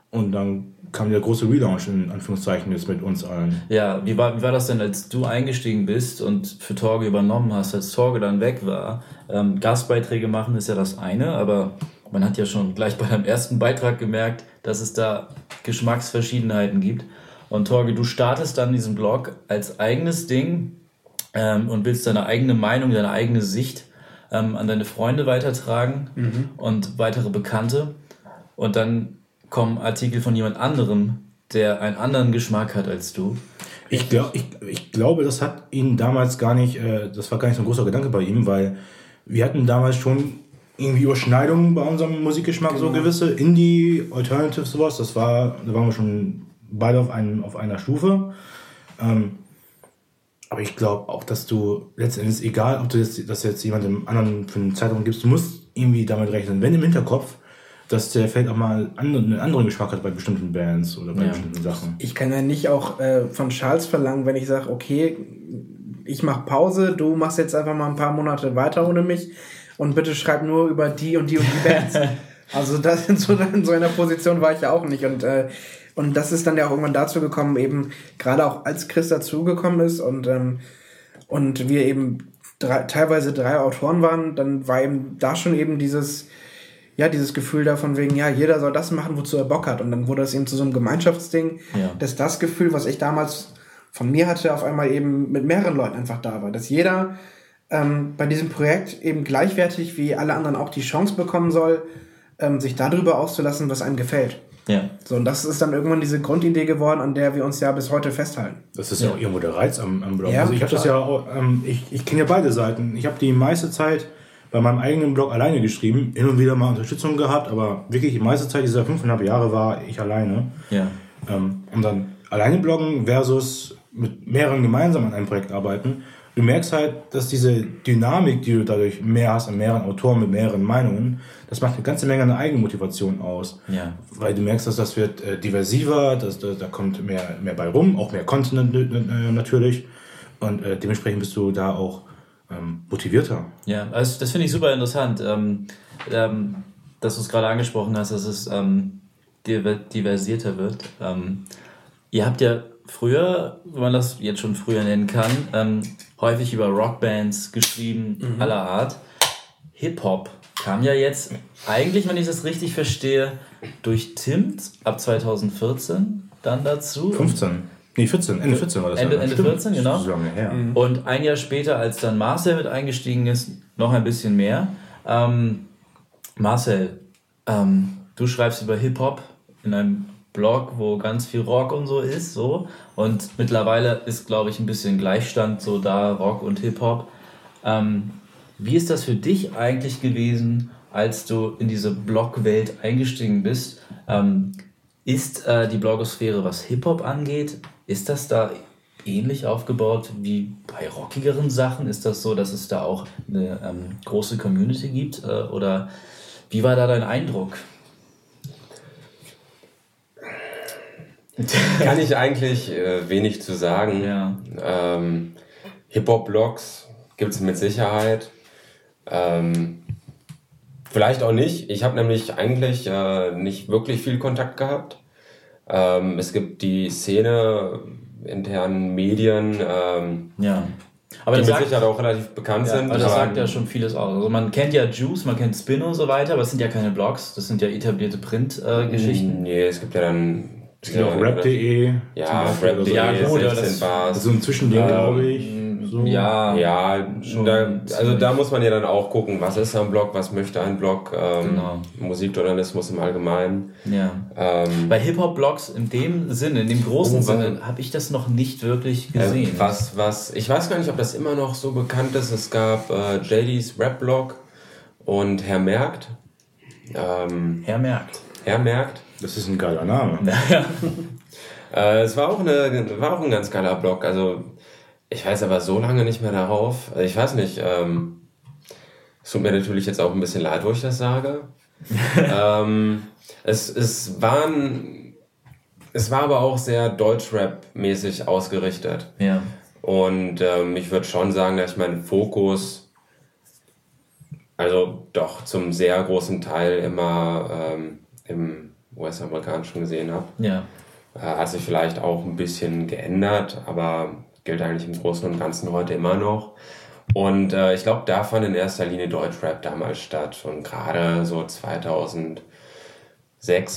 Und dann kam der große Relaunch in Anführungszeichen jetzt mit uns allen. Ja, wie war, wie war das denn, als du eingestiegen bist und für Torge übernommen hast, als Torge dann weg war? Ähm, Gastbeiträge machen ist ja das eine, aber man hat ja schon gleich bei deinem ersten Beitrag gemerkt, dass es da Geschmacksverschiedenheiten gibt. Und Torge, du startest dann diesen Blog als eigenes Ding ähm, und willst deine eigene Meinung, deine eigene Sicht ähm, an deine Freunde weitertragen mhm. und weitere Bekannte. Und dann kommen Artikel von jemand anderem, der einen anderen Geschmack hat als du. Ich, glaub, ich, ich glaube, das hat ihn damals gar nicht, äh, das war gar nicht so ein großer Gedanke bei ihm, weil wir hatten damals schon irgendwie Überschneidungen bei unserem Musikgeschmack, genau. so gewisse Indie, Alternative, sowas. Das war, da waren wir schon beide auf, einem, auf einer Stufe. Ähm, aber ich glaube auch, dass du letztendlich, egal ob du jetzt, das jetzt jemandem anderen für eine Zeitung gibst, du musst irgendwie damit rechnen. Wenn im Hinterkopf dass der vielleicht auch mal einen anderen Geschmack hat bei bestimmten Bands oder bei ja. bestimmten Sachen. Ich kann ja nicht auch äh, von Charles verlangen, wenn ich sage, okay, ich mache Pause, du machst jetzt einfach mal ein paar Monate weiter ohne mich und bitte schreib nur über die und die und die Bands. (laughs) also das in so, in so einer Position war ich ja auch nicht und äh, und das ist dann ja auch irgendwann dazu gekommen, eben gerade auch als Chris dazugekommen ist und ähm, und wir eben drei, teilweise drei Autoren waren, dann war eben da schon eben dieses ja, dieses Gefühl davon wegen, ja, jeder soll das machen, wozu er Bock hat. Und dann wurde es eben zu so einem Gemeinschaftsding, ja. dass das Gefühl, was ich damals von mir hatte, auf einmal eben mit mehreren Leuten einfach da war. Dass jeder ähm, bei diesem Projekt eben gleichwertig wie alle anderen auch die Chance bekommen soll, ähm, sich darüber auszulassen, was einem gefällt. Ja. So, und das ist dann irgendwann diese Grundidee geworden, an der wir uns ja bis heute festhalten. Das ist ja, ja auch irgendwo der Reiz am, am Blog. Ja, also ich habe das ja auch, ähm, ich, ich kenne ja beide Seiten. Ich habe die meiste Zeit bei meinem eigenen Blog alleine geschrieben, hin und wieder mal Unterstützung gehabt, aber wirklich die meiste Zeit dieser fünfeinhalb Jahre war ich alleine. Ja. Ähm, und dann alleine bloggen versus mit mehreren gemeinsam an einem Projekt arbeiten. Du merkst halt, dass diese Dynamik, die du dadurch mehr hast an mehreren Autoren mit mehreren Meinungen, das macht eine ganze Menge an Eigenmotivation aus. Ja. Weil du merkst, dass das wird äh, diversiver, dass, da, da kommt mehr, mehr bei rum, auch mehr Content äh, natürlich. Und äh, dementsprechend bist du da auch ähm, motivierter. Ja, also das finde ich super interessant, ähm, ähm, dass du es gerade angesprochen hast, dass es ähm, diversierter wird. Ähm, ihr habt ja früher, wenn man das jetzt schon früher nennen kann, ähm, häufig über Rockbands geschrieben, mhm. aller Art. Hip-Hop kam ja jetzt eigentlich, wenn ich das richtig verstehe, durch Timt ab 2014 dann dazu. 15. Nee, 14, Ende 14 war das. Ende, Ende 14, genau. Ist lange her. Mhm. Und ein Jahr später, als dann Marcel mit eingestiegen ist, noch ein bisschen mehr. Ähm, Marcel, ähm, du schreibst über Hip-Hop in einem Blog, wo ganz viel Rock und so ist, so. Und mittlerweile ist, glaube ich, ein bisschen Gleichstand so da, Rock und Hip-Hop. Ähm, wie ist das für dich eigentlich gewesen, als du in diese Blog-Welt eingestiegen bist? Ähm, ist äh, die Blogosphäre, was Hip-Hop angeht, ist das da ähnlich aufgebaut wie bei rockigeren Sachen? Ist das so, dass es da auch eine ähm, große Community gibt? Äh, oder wie war da dein Eindruck? (laughs) Kann ich eigentlich äh, wenig zu sagen. Ja. Ähm, Hip-Hop-Blogs gibt es mit Sicherheit. Ähm, vielleicht auch nicht. Ich habe nämlich eigentlich äh, nicht wirklich viel Kontakt gehabt. Ähm, es gibt die Szene internen Medien, ähm, ja. Aber die mit sagt, Sicherheit auch relativ bekannt ja, sind. Aber das sagt ja schon vieles aus. Also man kennt ja Juice, man kennt Spin und so weiter, aber es sind ja keine Blogs, das sind ja etablierte Print-Geschichten. Äh, nee, es gibt ja dann es gibt auch rap.de. Ja, rap.de, ja, gut, 16 Bars. So ein Zwischending, ähm, glaube ich. So. Ja, ja da, also da muss man ja dann auch gucken, was ist ein Blog, was möchte ein Blog, ähm, genau. Musikjournalismus im Allgemeinen. Ja. Ähm, Bei Hip-Hop-Blogs in dem Sinne, in dem großen oh, Sinne, habe ich das noch nicht wirklich gesehen. Äh, was, was, ich weiß gar nicht, ob das immer noch so bekannt ist. Es gab äh, JDs Rap-Blog und Herr Merkt. Ähm, Herr Merkt. Herr Merkt. Das ist ein geiler Name. (laughs) äh, es war auch, eine, war auch ein ganz geiler Blog. Also, ich weiß aber so lange nicht mehr darauf. Also ich weiß nicht. Ähm, es tut mir natürlich jetzt auch ein bisschen leid, wo ich das sage. (laughs) ähm, es, es, waren, es war aber auch sehr Deutschrap-mäßig ausgerichtet. Ja. Und ähm, ich würde schon sagen, dass ich meinen Fokus, also doch zum sehr großen Teil immer ähm, im US-amerikanischen gesehen habe. Ja. Äh, hat sich vielleicht auch ein bisschen geändert, aber gilt eigentlich im Großen und Ganzen heute immer noch. Und äh, ich glaube, da fand in erster Linie Deutschrap damals statt. Und gerade so 2006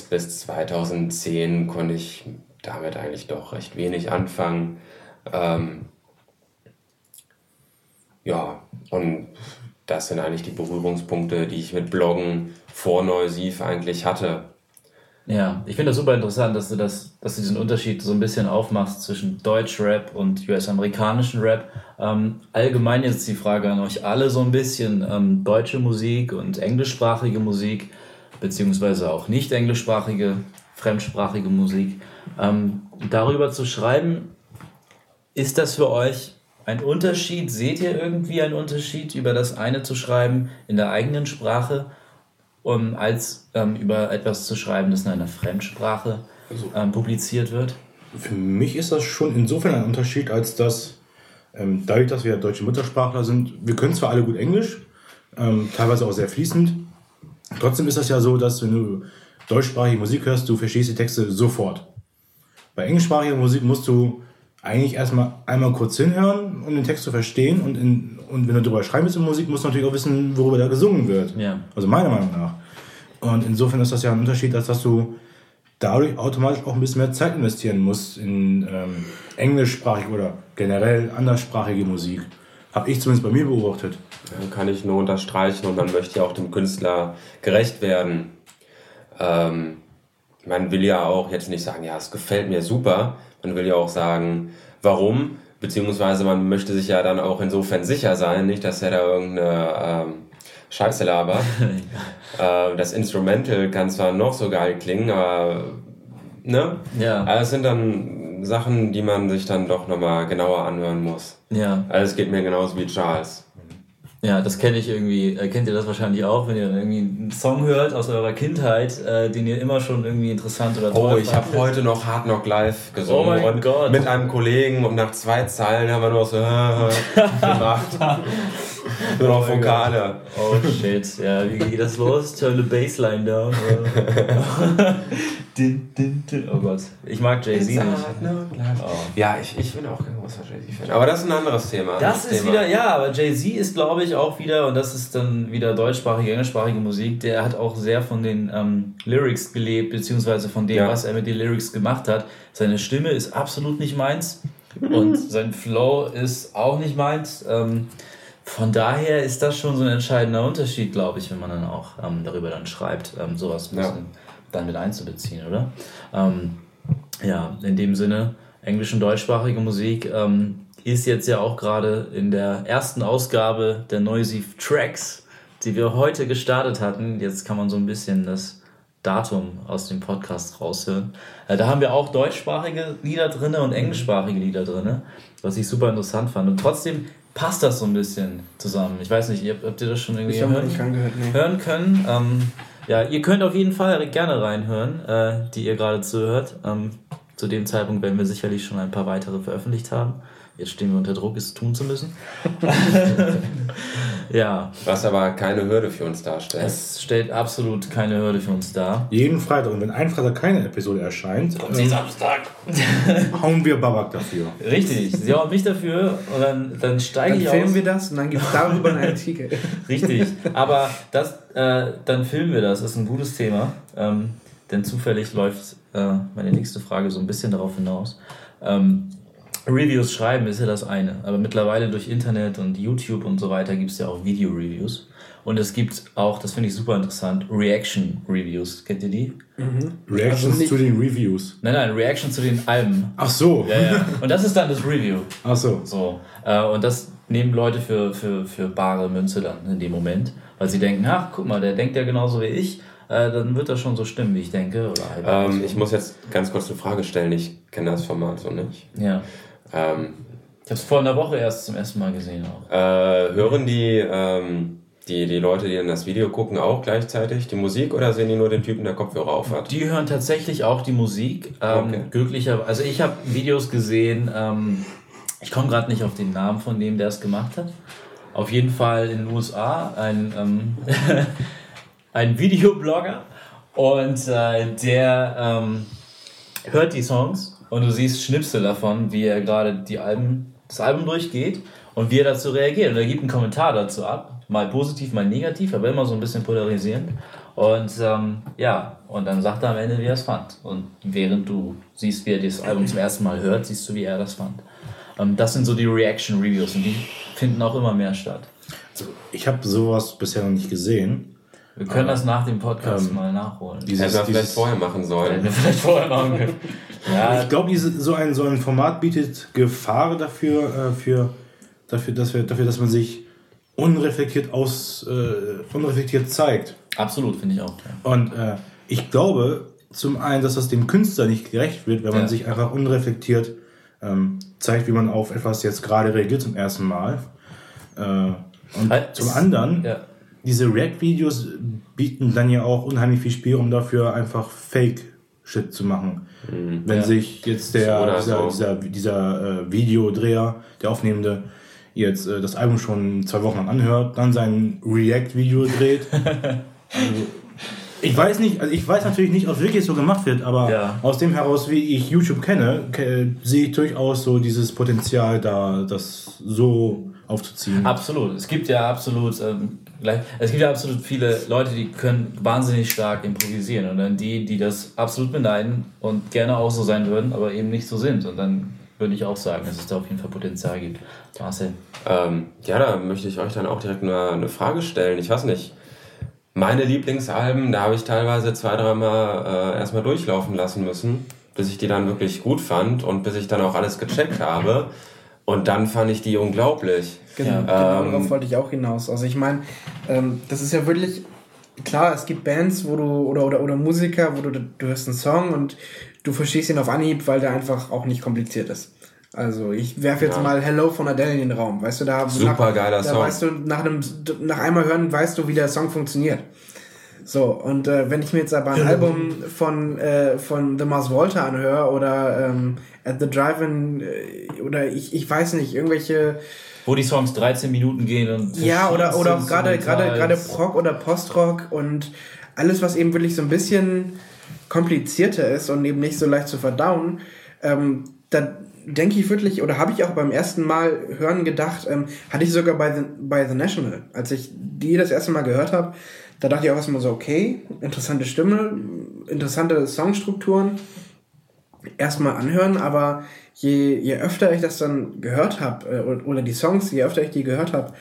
bis 2010 konnte ich damit eigentlich doch recht wenig anfangen. Ähm, ja, und das sind eigentlich die Berührungspunkte, die ich mit Bloggen vor Neusiv eigentlich hatte. Ja, ich finde das super interessant, dass du das, dass du diesen Unterschied so ein bisschen aufmachst zwischen Deutsch-Rap und US-amerikanischen Rap. Ähm, allgemein jetzt die Frage an euch alle so ein bisschen ähm, deutsche Musik und englischsprachige Musik, beziehungsweise auch nicht englischsprachige, fremdsprachige Musik. Ähm, darüber zu schreiben, ist das für euch ein Unterschied? Seht ihr irgendwie einen Unterschied, über das eine zu schreiben in der eigenen Sprache um, als ähm, über etwas zu schreiben, das in einer Fremdsprache also, ähm, publiziert wird? Für mich ist das schon insofern ein Unterschied, als dass ähm, dadurch, dass wir deutsche Muttersprachler sind, wir können zwar alle gut Englisch, ähm, teilweise auch sehr fließend. Trotzdem ist das ja so, dass wenn du deutschsprachige Musik hörst, du verstehst die Texte sofort. Bei englischsprachiger Musik musst du eigentlich erstmal einmal kurz hinhören, um den Text zu verstehen. Und, in, und wenn du darüber schreiben willst in Musik, musst du natürlich auch wissen, worüber da gesungen wird. Ja. Also meiner Meinung nach. Und insofern ist das ja ein Unterschied, als dass du dadurch automatisch auch ein bisschen mehr Zeit investieren musst in ähm, englischsprachige oder generell anderssprachige Musik. Habe ich zumindest bei mir beobachtet. Ja, kann ich nur unterstreichen und man möchte ja auch dem Künstler gerecht werden. Ähm, man will ja auch jetzt nicht sagen, ja, es gefällt mir super. Man will ja auch sagen, warum. Beziehungsweise man möchte sich ja dann auch insofern sicher sein, nicht, dass er da irgendeine ähm, Scheiße labert. (laughs) äh, das Instrumental kann zwar noch so geil klingen, aber ne? Ja. Aber es sind dann Sachen, die man sich dann doch nochmal genauer anhören muss. Ja. Also es geht mir genauso wie Charles. Ja, das kenne ich irgendwie. Äh, kennt ihr das wahrscheinlich auch, wenn ihr irgendwie einen Song hört aus eurer Kindheit, äh, den ihr immer schon irgendwie interessant oder toll Oh, ich habe heute noch Hard Knock Live gesungen. Oh mein Gott. Mit einem Kollegen und nach zwei Zeilen haben wir nur so (laughs) gemacht. (laughs) nur noch oh Vokale. Oh shit. Ja, wie geht das los? Turn the baseline down. (laughs) din, din, din. Oh Gott. Ich mag Jay-Z nicht. Oh. Ja, ich, ich bin auch kein großer Jay-Z-Fan. Aber das ist ein anderes Thema. Das, das ist Thema. wieder, ja, aber Jay-Z ist, glaube ich, auch wieder, und das ist dann wieder deutschsprachige, englischsprachige Musik, der hat auch sehr von den ähm, Lyrics gelebt, beziehungsweise von dem, ja. was er mit den Lyrics gemacht hat. Seine Stimme ist absolut nicht meins. und sein Flow ist auch nicht meins. Ähm, von daher ist das schon so ein entscheidender Unterschied, glaube ich, wenn man dann auch ähm, darüber dann schreibt, ähm, sowas ein bisschen ja. dann mit einzubeziehen, oder? Ähm, ja, in dem Sinne, englisch und deutschsprachige Musik ähm, ist jetzt ja auch gerade in der ersten Ausgabe der Noisy Tracks, die wir heute gestartet hatten. Jetzt kann man so ein bisschen das Datum aus dem Podcast raushören. Äh, da haben wir auch deutschsprachige Lieder drin und englischsprachige Lieder drin, was ich super interessant fand. Und trotzdem passt das so ein bisschen zusammen. Ich weiß nicht, ihr, habt ihr das schon irgendwie hören, gehört, nee. hören können? Ähm, ja, ihr könnt auf jeden Fall gerne reinhören, äh, die ihr gerade zuhört. Ähm, zu dem Zeitpunkt werden wir sicherlich schon ein paar weitere veröffentlicht haben. Jetzt stehen wir unter Druck, es tun zu müssen. (laughs) ja. Was aber keine Hürde für uns darstellt. Es stellt absolut keine Hürde für uns dar. Jeden Freitag. Und wenn ein Freitag keine Episode erscheint, kommt sie ähm, Samstag. (laughs) hauen wir Babak dafür. Richtig. Sie hauen mich dafür und dann, dann steige dann ich aus. Dann filmen wir das und dann gibt es darüber einen Artikel. (laughs) Richtig. Aber das, äh, dann filmen wir das. Das ist ein gutes Thema. Ähm, denn zufällig läuft äh, meine nächste Frage so ein bisschen darauf hinaus. Ähm, Reviews schreiben ist ja das eine, aber mittlerweile durch Internet und YouTube und so weiter gibt es ja auch Video-Reviews. Und es gibt auch, das finde ich super interessant, Reaction-Reviews. Kennt ihr die? Mhm. Reactions also zu den Reviews. Nein, nein, Reaction zu den Alben. Ach so. Ja, ja. Und das ist dann das Review. Ach so. so. Äh, und das nehmen Leute für, für, für bare Münze dann in dem Moment, weil sie denken, ach, guck mal, der denkt ja genauso wie ich äh, dann wird das schon so stimmen, wie ich denke. Oder halt ähm, ich muss jetzt ganz kurz eine Frage stellen. Ich kenne das Format so nicht. Ja. Ähm, ich habe es vor einer Woche erst zum ersten Mal gesehen auch. Äh, hören die, ähm, die, die Leute, die dann das Video gucken, auch gleichzeitig die Musik oder sehen die nur den Typen, der Kopfhörer auf hat? Die hören tatsächlich auch die Musik. Ähm, okay. Glücklicher, also ich habe Videos gesehen, ähm, ich komme gerade nicht auf den Namen von dem, der es gemacht hat. Auf jeden Fall in den USA ein ähm, (laughs) ein Videoblogger und äh, der ähm, hört die Songs und du siehst Schnipsel davon, wie er gerade die Alben, das Album durchgeht und wie er dazu reagiert. Und er gibt einen Kommentar dazu ab, mal positiv, mal negativ, aber immer so ein bisschen polarisierend. Und ähm, ja, und dann sagt er am Ende, wie er es fand. Und während du siehst, wie er das Album zum ersten Mal hört, siehst du, wie er das fand. Ähm, das sind so die Reaction-Reviews und die finden auch immer mehr statt. Also ich habe sowas bisher noch nicht gesehen. Wir können das nach dem Podcast ähm, mal nachholen. Dieses, Hätten wir vielleicht vorher machen sollen. wir vielleicht vorher machen können. Ja. Ich glaube, so ein, so ein Format bietet Gefahr dafür, äh, für, dafür, dass wir, dafür, dass man sich unreflektiert aus äh, unreflektiert zeigt. Absolut, finde ich auch. Ja. Und äh, ich glaube zum einen, dass das dem Künstler nicht gerecht wird, wenn man ja. sich einfach unreflektiert ähm, zeigt, wie man auf etwas jetzt gerade reagiert zum ersten Mal. Äh, und halt, zum anderen ja diese React-Videos bieten dann ja auch unheimlich viel Spielraum dafür, einfach Fake-Shit zu machen. Mhm, Wenn ja. sich jetzt der, dieser, so. dieser, dieser äh, Videodreher, der Aufnehmende, jetzt äh, das Album schon zwei Wochen lang anhört, dann sein React-Video dreht. (laughs) also, ich weiß nicht, also ich weiß natürlich nicht, ob es wirklich so gemacht wird, aber ja. aus dem heraus, wie ich YouTube kenne, sehe ich durchaus so dieses Potenzial da, das so aufzuziehen. Absolut. Es gibt ja absolut ähm, es gibt ja absolut viele Leute, die können wahnsinnig stark improvisieren und dann die, die das absolut beneiden und gerne auch so sein würden, aber eben nicht so sind. Und dann würde ich auch sagen, dass es da auf jeden Fall Potenzial gibt. Marcel. Ähm, ja, da möchte ich euch dann auch direkt eine, eine Frage stellen. Ich weiß nicht, meine Lieblingsalben, da habe ich teilweise zwei, dreimal äh, erstmal durchlaufen lassen müssen, bis ich die dann wirklich gut fand und bis ich dann auch alles gecheckt habe. Und dann fand ich die unglaublich. Genau, genau darauf wollte ich auch hinaus. Also ich meine, ähm, das ist ja wirklich klar, es gibt Bands, wo du oder oder oder Musiker, wo du du hörst einen Song und du verstehst ihn auf Anhieb, weil der einfach auch nicht kompliziert ist. Also ich werfe jetzt ja. mal Hello von Adele in den Raum, weißt du, da super nach, geiler da Song. weißt du nach einem nach einmal hören weißt du, wie der Song funktioniert. So und äh, wenn ich mir jetzt aber ein Album von äh, von The Mars Walter anhöre oder ähm, At the Drive-In äh, oder ich ich weiß nicht irgendwelche wo die Songs 13 Minuten gehen und ja oder oder auch gerade gerade gerade Prog oder Postrock und alles was eben wirklich so ein bisschen komplizierter ist und eben nicht so leicht zu verdauen ähm, da denke ich wirklich, oder habe ich auch beim ersten Mal hören gedacht, ähm, hatte ich sogar bei The, bei The National, als ich die das erste Mal gehört habe, da dachte ich auch erstmal so, okay, interessante Stimme, interessante Songstrukturen, erstmal anhören, aber je, je öfter ich das dann gehört habe, äh, oder die Songs, je öfter ich die gehört habe,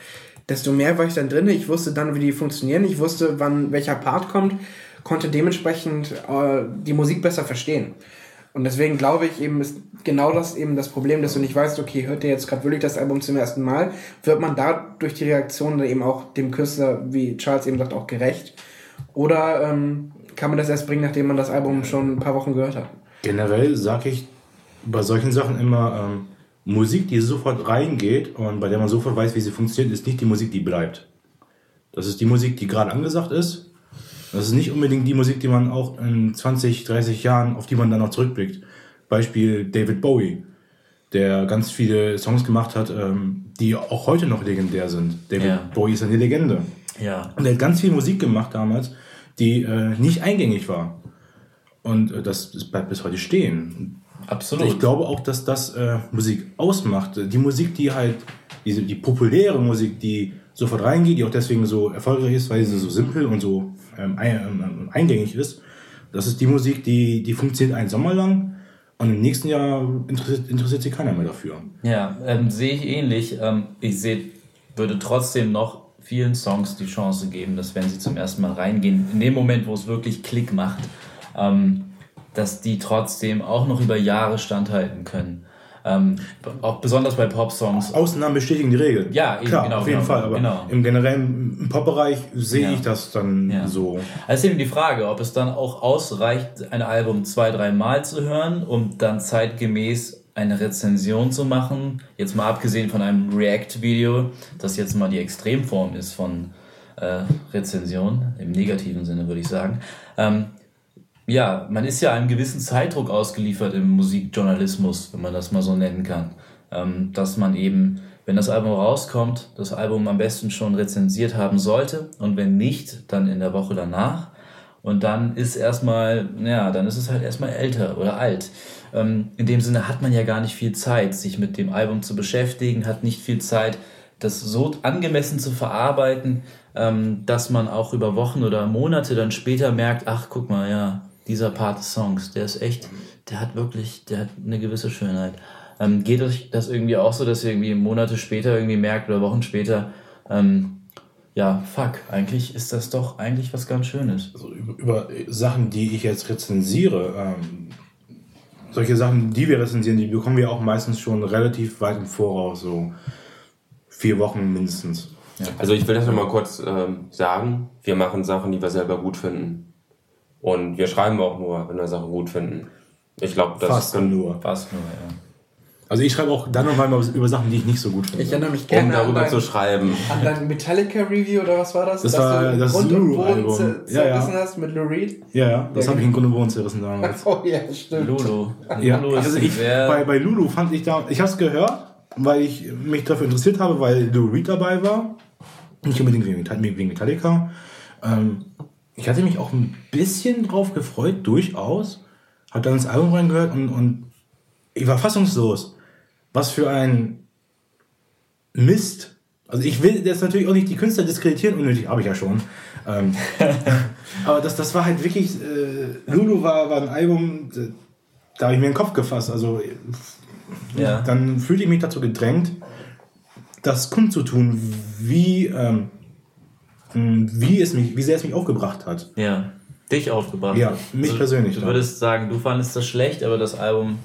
desto mehr war ich dann drin. Ich wusste dann, wie die funktionieren, ich wusste, wann welcher Part kommt, konnte dementsprechend äh, die Musik besser verstehen. Und deswegen glaube ich eben, ist genau das eben das Problem, dass du nicht weißt, okay, hört ihr jetzt gerade wirklich das Album zum ersten Mal, wird man da durch die Reaktion dann eben auch dem Künstler, wie Charles eben sagt, auch gerecht? Oder ähm, kann man das erst bringen, nachdem man das Album schon ein paar Wochen gehört hat? Generell sage ich bei solchen Sachen immer, ähm, Musik, die sofort reingeht und bei der man sofort weiß, wie sie funktioniert, ist nicht die Musik, die bleibt. Das ist die Musik, die gerade angesagt ist das ist nicht unbedingt die Musik, die man auch in 20, 30 Jahren, auf die man dann noch zurückblickt. Beispiel David Bowie, der ganz viele Songs gemacht hat, ähm, die auch heute noch legendär sind. David ja. Bowie ist eine Legende. Ja. Und er hat ganz viel Musik gemacht damals, die äh, nicht eingängig war. Und äh, das, das bleibt bis heute stehen. Absolut. Ich glaube auch, dass das äh, Musik ausmacht. Die Musik, die halt, diese, die populäre Musik, die sofort reingeht, die auch deswegen so erfolgreich ist, weil sie so simpel und so ähm, ähm, eingängig ist. Das ist die Musik, die, die funktioniert einen Sommer lang und im nächsten Jahr interessiert, interessiert sich keiner mehr dafür. Ja, ähm, sehe ich ähnlich. Ähm, ich sehe, würde trotzdem noch vielen Songs die Chance geben, dass wenn sie zum ersten Mal reingehen, in dem Moment, wo es wirklich Klick macht, ähm, dass die trotzdem auch noch über Jahre standhalten können. Ähm, auch besonders bei Pop-Songs. Ausnahmen bestätigen die Regel. Ja, eben, Klar, genau, auf jeden genau, Fall. Aber genau. im generellen Pop-Bereich sehe ja. ich das dann ja. so. Also ist eben die Frage, ob es dann auch ausreicht, ein Album zwei, drei Mal zu hören, um dann zeitgemäß eine Rezension zu machen. Jetzt mal abgesehen von einem React-Video, das jetzt mal die Extremform ist von äh, Rezension, im negativen Sinne würde ich sagen. Ähm, ja, man ist ja einem gewissen Zeitdruck ausgeliefert im Musikjournalismus, wenn man das mal so nennen kann. Ähm, dass man eben, wenn das Album rauskommt, das Album am besten schon rezensiert haben sollte und wenn nicht, dann in der Woche danach. Und dann ist erstmal, ja, dann ist es halt erstmal älter oder alt. Ähm, in dem Sinne hat man ja gar nicht viel Zeit, sich mit dem Album zu beschäftigen, hat nicht viel Zeit, das so angemessen zu verarbeiten, ähm, dass man auch über Wochen oder Monate dann später merkt, ach guck mal, ja, dieser Part des Songs, der ist echt, der hat wirklich, der hat eine gewisse Schönheit. Ähm, geht euch das irgendwie auch so, dass ihr irgendwie Monate später irgendwie merkt oder Wochen später, ähm, ja, fuck, eigentlich ist das doch eigentlich was ganz Schönes. Also über, über Sachen, die ich jetzt rezensiere, ähm, solche Sachen, die wir rezensieren, die bekommen wir auch meistens schon relativ weit im Voraus, so vier Wochen mindestens. Ja. Also ich will das nochmal kurz ähm, sagen. Wir machen Sachen, die wir selber gut finden. Und wir schreiben auch nur, wenn wir Sachen gut finden. Ich glaube, das Fast können, nur. Fast nur, ja. Also ich schreibe auch dann nochmal über Sachen, die ich nicht so gut finde. Ich erinnere mich gerne um darüber dein, zu schreiben. An dein Metallica-Review oder was war das? Das war das Grund Lulu-Album. Ja, ja. hast mit Lou Reed? Ja, ja. Das ja, habe ich in Grund und Boden zerrissen damals. (laughs) oh ja, stimmt. Lulu. Ja, Lulu also ich, bei, bei Lulu fand ich da... Ich habe es gehört, weil ich mich dafür interessiert habe, weil Lou Reed dabei war. Nicht unbedingt wegen Metallica. Ähm, ich hatte mich auch ein bisschen drauf gefreut, durchaus. Hab dann ins Album reingehört und, und ich war fassungslos. Was für ein Mist. Also ich will jetzt natürlich auch nicht die Künstler diskreditieren, unnötig, habe ich ja schon. Ähm, (laughs) aber das, das war halt wirklich, äh, Lulu war, war ein Album, da habe ich mir den Kopf gefasst. Also ja. dann fühlte ich mich dazu gedrängt, das kundzutun, wie ähm, hm, wie, es mich, wie sehr es mich aufgebracht hat. Ja, dich aufgebracht Ja, mich Also, persönlich. Du dann. würdest sagen, du fandest das schlecht, aber das Album.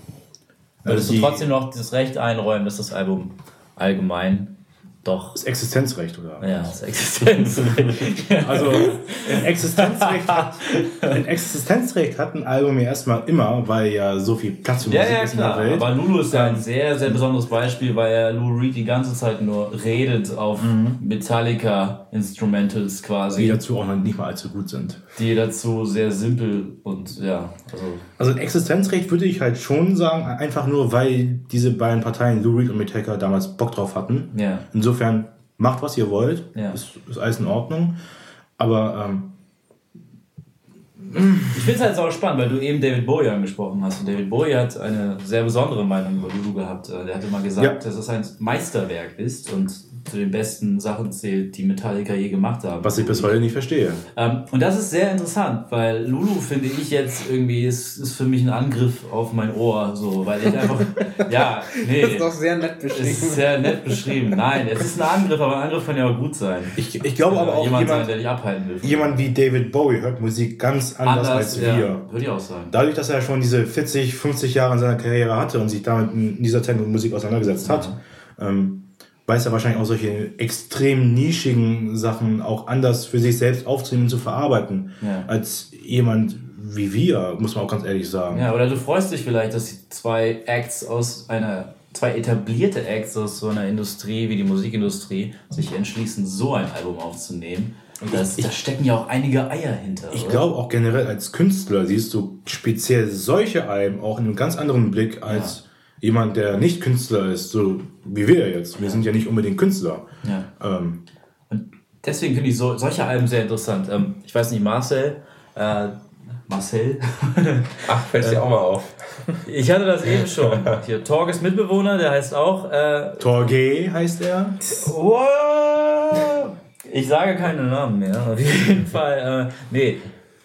Würdest Also die- du trotzdem noch das Recht einräumen, dass das Album allgemein doch. Das Existenzrecht, oder? Ja, das Existenzrecht. (laughs) Also ein Existenzrecht, hat, (laughs) ein Existenzrecht hat ein Album ja erstmal immer, weil ja so viel Platz für Ja, Musik ja, ist klar. in der Welt. Aber Lulu ist ja ein sehr, sehr besonderes Beispiel, weil ja Lou Reed die ganze Zeit nur redet auf Metallica-Instrumentals die quasi, dazu auch noch nicht mal allzu gut sind. die dazu sehr simpel und ja, also Also ein Existenzrecht würde ich halt schon sagen, einfach nur, weil diese beiden Parteien, Lou Reed und Metallica, damals Bock drauf hatten. ja. Insofern macht, was ihr wollt. Ja. Ist, ist alles in Ordnung. Aber ähm, Ich finde es halt auch spannend, weil du eben David Bowie angesprochen hast. Und David Bowie hat eine sehr besondere Meinung über Lulu gehabt. Äh, Der hatte mal gesagt, Ja. dass es ein Meisterwerk ist und zu den besten Sachen zählt, die Metallica je gemacht haben. was ich bis heute nicht verstehe. Ähm, und das ist sehr interessant, weil Lulu finde ich jetzt irgendwie ist, ist für mich ein Angriff auf mein Ohr, so, weil ich einfach, (laughs) ja, nee. Das ist doch sehr nett Es beschrieben. ist sehr nett beschrieben. Nein, es ist ein Angriff, aber ein Angriff kann ja auch gut sein. Ich, ich glaube aber auch, jemand, jemand, sein, der dich abhalten will. jemand wie David Bowie hört Musik ganz anders, als wir. ja, würde ich auch sagen. Dadurch, dass er schon diese 40, 50 Jahre in seiner Karriere hatte und sich damit in dieser Zeit mit Musik auseinandergesetzt hat, ähm, weiß er wahrscheinlich auch solche extrem nischigen Sachen auch anders für sich selbst aufzunehmen und zu verarbeiten, Ja. als jemand wie wir, muss man auch ganz ehrlich sagen. Ja, oder du freust dich vielleicht, dass die zwei Acts aus einer, zwei etablierte Acts aus so einer Industrie wie die Musikindustrie sich entschließen, so ein Album aufzunehmen. Und das, da stecken ja auch einige Eier hinter. Ich glaube auch generell als Künstler siehst du speziell solche Alben auch in einem ganz anderen Blick als jemand, der nicht Künstler ist, so wie wir jetzt. Wir sind ja nicht unbedingt Künstler. Ja. Ähm, Und deswegen finde ich so, solche Alben sehr interessant. Ähm, ich weiß nicht, Marcel, äh, Marcel, (laughs) Ach, fällt dir auch mal auf. ich hatte das eben schon. Hier, Torges Mitbewohner, der heißt auch, äh, Torge heißt er. Wow. Ich sage keine Namen mehr. Auf jeden Fall, äh, nee,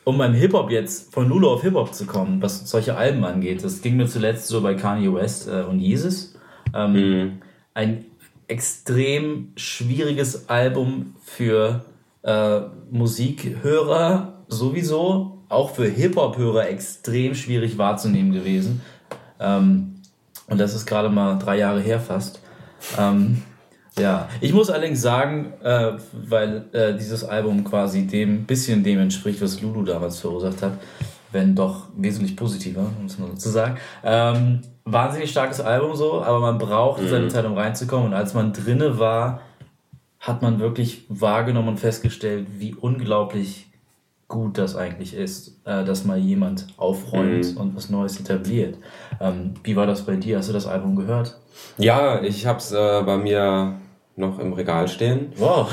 um beim Hip-Hop jetzt von Lulu auf Hip-Hop zu kommen, was solche Alben angeht, das ging mir zuletzt so bei Kanye West äh, und Jesus. Ähm, Ein extrem schwieriges Album für äh, Musikhörer sowieso, auch für Hip-Hop-Hörer extrem schwierig wahrzunehmen gewesen. Ähm, und das ist gerade mal drei Jahre her fast. Ähm, ja, ich muss allerdings sagen, äh, weil äh, dieses Album quasi dem bisschen dem entspricht, was Lulu damals verursacht hat, wenn doch wesentlich positiver, muss man dazu sagen. Ähm, wahnsinnig starkes Album so, aber man braucht seine Zeit, um reinzukommen. Und als man drinne war, hat man wirklich wahrgenommen und festgestellt, wie unglaublich gut das eigentlich ist, äh, dass mal jemand aufräumt und was Neues etabliert. Ähm, wie war das bei dir? Hast du das Album gehört? Ja, ich hab's äh, bei mir noch im Regal stehen. Wow.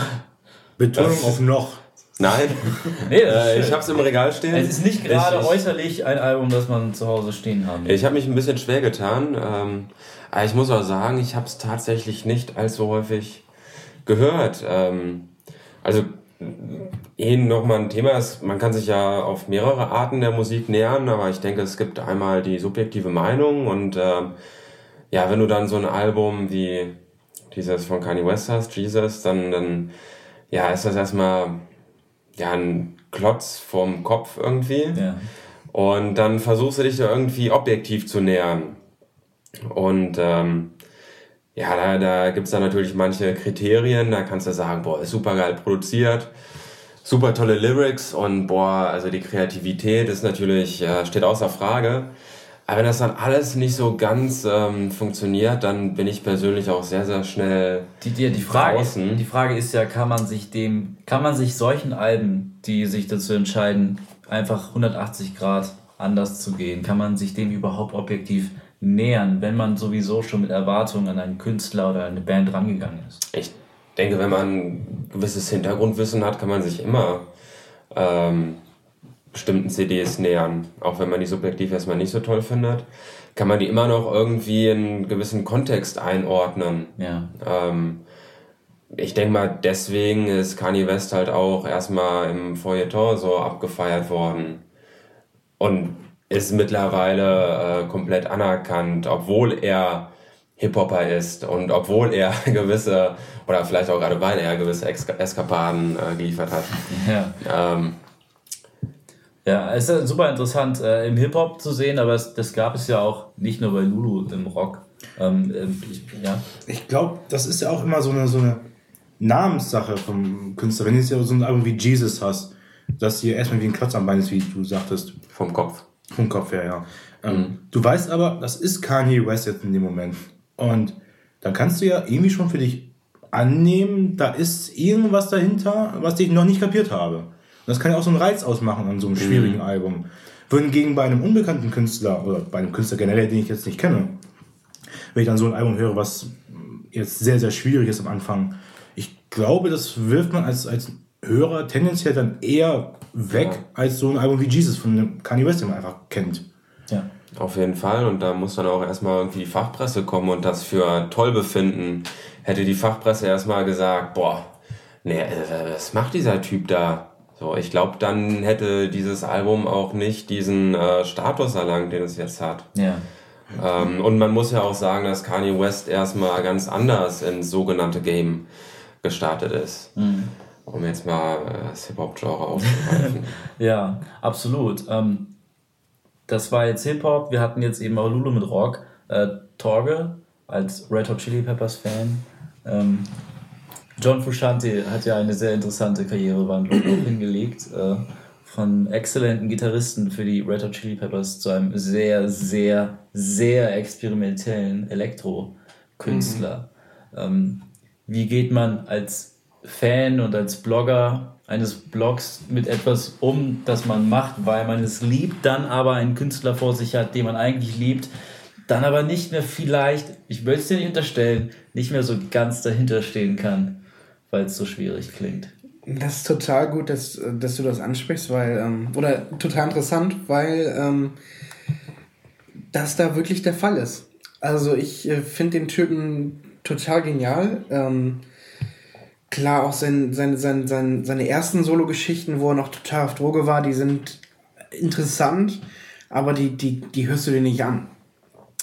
Betonung auf noch. Nein, Nee, äh, ich hab's im Regal stehen. Es ist nicht gerade Ich- ich- äußerlich ein Album, das man zu Hause stehen haben will. Ich habe mich ein bisschen schwer getan. Ähm, aber ich muss auch sagen, ich habe es tatsächlich nicht allzu häufig gehört. Ähm, also eh nochmal ein Thema ist, man kann sich ja auf mehrere Arten der Musik nähern, aber ich denke, es gibt einmal die subjektive Meinung und ähm, ja, wenn du dann so ein Album wie dieses von Kanye West hast, Jesus, dann, dann ja, ist das erstmal ja ein Klotz vom Kopf irgendwie. ja. Und dann versuchst du dich da irgendwie objektiv zu nähern. Und ähm, ja, da, da gibt's dann natürlich manche Kriterien. Da kannst du sagen, boah, ist super geil produziert, super tolle Lyrics und boah, also die Kreativität ist natürlich, äh, steht außer Frage. Aber wenn das dann alles nicht so ganz ähm, funktioniert, dann bin ich persönlich auch sehr, sehr schnell Die, die, die, Frage, Draußen. die Frage ist ja, kann man sich dem, kann man sich solchen Alben, die sich dazu entscheiden, einfach 180 Grad anders zu gehen, kann man sich dem überhaupt objektiv nähern, wenn man sowieso schon mit Erwartungen an einen Künstler oder eine Band rangegangen ist? Ich denke, wenn man ein gewisses Hintergrundwissen hat, kann man sich immer ähm, bestimmten CDs nähern. Auch wenn man die subjektiv erstmal nicht so toll findet, kann man die immer noch irgendwie in einen gewissen Kontext einordnen. Ja. Ähm, ich denke mal, deswegen ist Kanye West halt auch erstmal im Feuilleton so abgefeiert worden. Und ist mittlerweile äh, komplett anerkannt, obwohl er Hip-Hopper ist und obwohl er (laughs) gewisse, oder vielleicht auch gerade weil er gewisse Eskapaden äh, geliefert hat. Ja. Ähm, ja, es ist super interessant äh, im Hip-Hop zu sehen, aber es, das gab es ja auch nicht nur bei Lulu im Rock. Ähm, äh, ich, ja. ich glaube, das ist ja auch immer so eine, so eine Namenssache vom Künstler. Wenn du jetzt so ein Album wie Jesus hast, dass hier erstmal wie ein Klotz am Bein ist, wie du sagtest. Vom Kopf. Vom Kopf her, ja. Ähm, mhm. Du weißt aber, das ist Kanye West jetzt in dem Moment. Und dann kannst du ja irgendwie schon für dich annehmen, da ist irgendwas dahinter, was ich noch nicht kapiert habe. Und das kann ja auch so einen Reiz ausmachen an so einem schwierigen mhm. Album. Wohingegen bei einem unbekannten Künstler oder bei einem Künstler generell, den ich jetzt nicht kenne, wenn ich dann so ein Album höre, was jetzt sehr, sehr schwierig ist am Anfang, ich glaube, das wirft man als, als Hörer tendenziell dann eher weg ja. als so ein Album wie Jesus von Kanye West, den man einfach kennt. Ja. Auf jeden Fall. Und da muss dann auch erstmal irgendwie die Fachpresse kommen und das für toll befinden. Hätte die Fachpresse erstmal gesagt, boah, nee, äh, was macht dieser Typ da? So, ich glaube, dann hätte dieses Album auch nicht diesen äh, Status erlangt, den es jetzt hat. Ja. Ähm, und man muss ja auch sagen, dass Kanye West erstmal ganz anders ins sogenannte Game gestartet ist. Mhm. Um jetzt mal äh, das Hip-Hop-Genre aufzugreifen. (laughs) ja, absolut. Ähm, das war jetzt Hip-Hop. Wir hatten jetzt eben auch Lulu mit Rock. Äh, Torge als Red Hot Chili Peppers Fan. Ähm, John Frusciante hat ja eine sehr interessante Karrierewandlung (clears throat) hingelegt. Äh, von exzellenten Gitarristen für die Red Hot Chili Peppers zu einem sehr, sehr, sehr experimentellen Elektro-Künstler. Mhm. Ähm, wie geht man als Fan und als Blogger eines Blogs mit etwas um, das man macht, weil man es liebt, dann aber einen Künstler vor sich hat, den man eigentlich liebt, dann aber nicht mehr vielleicht, ich will es dir nicht unterstellen, nicht mehr so ganz dahinter stehen kann, weil es so schwierig klingt. Das ist total gut, dass, dass du das ansprichst, weil, ähm, oder total interessant, weil ähm, das da wirklich der Fall ist. Also ich äh, finde den Typen total genial. Ähm, klar, auch sein, sein, sein, sein, seine ersten Solo-Geschichten, wo er noch total auf Droge war, die sind interessant, aber die, die, die hörst du dir nicht an.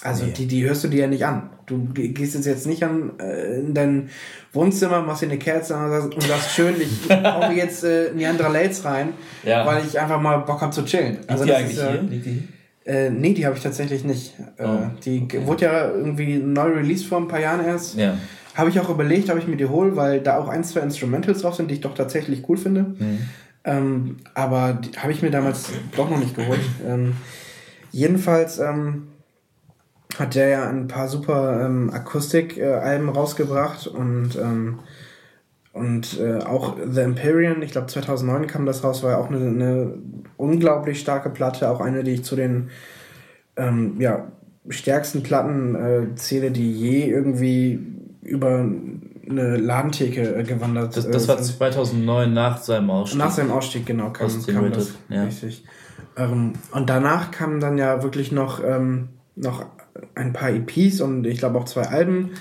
Also nee. die, die hörst du dir ja nicht an. Du gehst jetzt jetzt nicht an äh, in dein Wohnzimmer, machst dir eine Kerze und sagst, schön, ich (laughs) mir jetzt äh, Neanderlales rein, ja. weil ich einfach mal Bock habe zu chillen. Also die eigentlich ist, äh, hier? Liegt die? Äh, nee, die habe ich tatsächlich nicht. Äh, oh, die okay. wurde ja irgendwie neu released vor ein paar Jahren erst. Ja. Habe ich auch überlegt, ob ich mir die hole, weil da auch ein, zwei Instrumentals drauf sind, die ich doch tatsächlich cool finde. Mhm. Ähm, aber habe ich mir damals doch noch nicht geholt. Ähm, jedenfalls ähm, hat der ja ein paar super ähm, Akustik-Alben rausgebracht und, ähm, und äh, auch The Empyrean, ich glaube 2009 kam das raus, war ja auch eine, eine, unglaublich starke Platte, auch eine, die ich zu den ähm, ja, stärksten Platten äh, zähle, die je irgendwie über eine Ladentheke äh, gewandert Das, das war 2009 nach seinem Ausstieg. Nach seinem Ausstieg, genau, kam, kam das ja. richtig. Ähm, und danach kamen dann ja wirklich noch, ähm, noch ein paar EPs und ich glaube auch zwei Alben,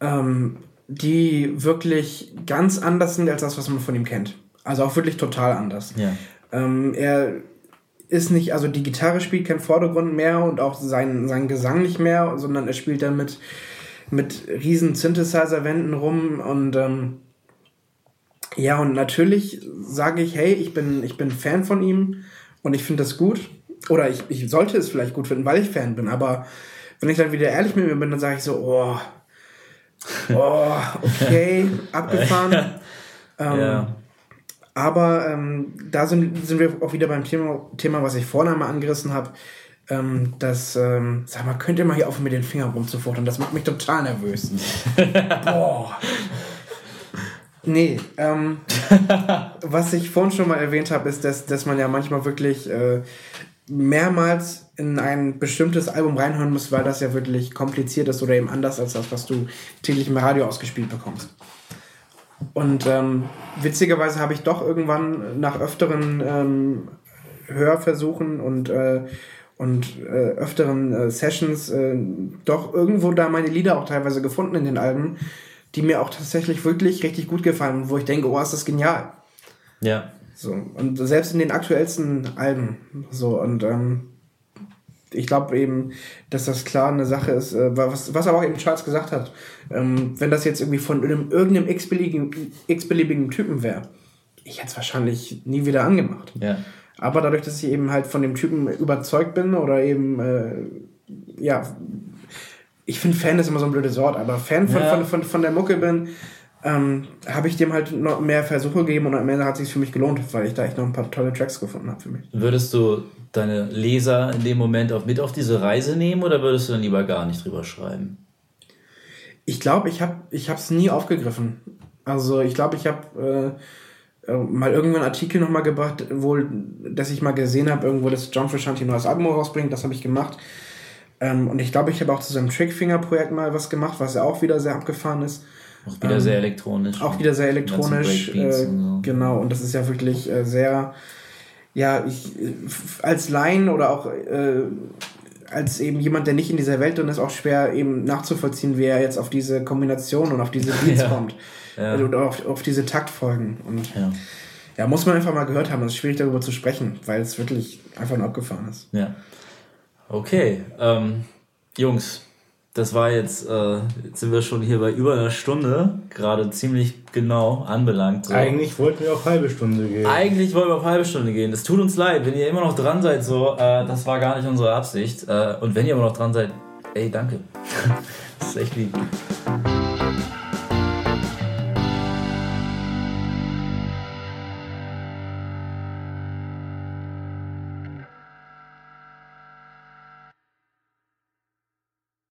ähm, die wirklich ganz anders sind als das, was man von ihm kennt. Also auch wirklich total anders. Ja. Ähm, er ist nicht, also die Gitarre spielt keinen Vordergrund mehr und auch sein, sein Gesang nicht mehr, sondern er spielt dann mit, mit riesen Synthesizer-Wänden rum und ähm, ja, und natürlich sage ich, hey, ich bin, ich bin Fan von ihm und ich finde das gut. Oder ich, ich sollte es vielleicht gut finden, weil ich Fan bin, aber wenn ich dann wieder ehrlich mit mir bin, dann sage ich so, oh, oh, okay, (laughs) abgefahren. ähm, ja. Aber ähm, da sind, sind wir auch wieder beim Thema, Thema was ich vorne mal angerissen habe. Ähm, das, ähm, sag mal, könnt ihr mal hier aufhören mit den Fingern rumzufuchtern? Das macht mich total nervös. (laughs) Boah. Nee, ähm, (laughs) was ich vorhin schon mal erwähnt habe, ist, dass, dass man ja manchmal wirklich äh, mehrmals in ein bestimmtes Album reinhören muss, weil das ja wirklich kompliziert ist oder eben anders als das, was du täglich im Radio ausgespielt bekommst. Und ähm, witzigerweise habe ich doch irgendwann nach öfteren ähm, Hörversuchen und, äh, und äh, öfteren äh, Sessions äh, doch irgendwo da meine Lieder auch teilweise gefunden in den Alben, die mir auch tatsächlich wirklich richtig gut gefallen wo ich denke, oh, ist das genial. Ja. So, und selbst in den aktuellsten Alben. So, und ähm, ich glaube eben, dass das klar eine Sache ist, äh, was, was aber auch eben Charles gesagt hat. Ähm, wenn das jetzt irgendwie von einem, irgendeinem x-beliebigen, x-beliebigen Typen wäre, ich hätte es wahrscheinlich nie wieder angemacht. Ja. Aber dadurch, dass ich eben halt von dem Typen überzeugt bin oder eben, äh, ja, ich finde Fan ist immer so ein blödes Wort, aber Fan von, ja. von, von, von der Mucke bin, ähm, habe ich dem halt noch mehr Versuche gegeben und am Ende hat es sich für mich gelohnt, weil ich da echt noch ein paar tolle Tracks gefunden habe für mich. Würdest du deine Leser in dem Moment auch mit auf diese Reise nehmen oder würdest du dann lieber gar nicht drüber schreiben? Ich glaube, ich habe es nie aufgegriffen. Also ich glaube, ich habe äh, äh, mal irgendwann einen Artikel nochmal gebracht, wohl, dass ich mal gesehen habe, irgendwo, dass John Frusciante ein neues Album rausbringt. Das habe ich gemacht. Ähm, und ich glaube, ich habe auch zu seinem Trickfinger-Projekt mal was gemacht, was ja auch wieder sehr abgefahren ist. Auch wieder ähm, sehr elektronisch. Auch wieder sehr elektronisch. Äh, so. Genau, und das ist ja wirklich äh, sehr, ja, ich, als Laien oder auch äh, als eben jemand, der nicht in dieser Welt drin ist, auch schwer eben nachzuvollziehen, wie er jetzt auf diese Kombination und auf diese Beats (laughs) ja. kommt. Ja. Oder also, auf, auf diese Taktfolgen. Und ja. ja, muss man einfach mal gehört haben. Es ist schwierig darüber zu sprechen, weil es wirklich einfach nur abgefahren ist. Ja. Okay, ähm, Jungs, das war jetzt, äh, jetzt sind wir schon hier bei über einer Stunde, gerade ziemlich genau anbelangt. So. Eigentlich wollten wir auf halbe Stunde gehen. Eigentlich wollten wir auf halbe Stunde gehen. Es tut uns leid, wenn ihr immer noch dran seid, so, äh, das war gar nicht unsere Absicht. Äh, und wenn ihr immer noch dran seid, ey, danke. (laughs) das ist echt lieb.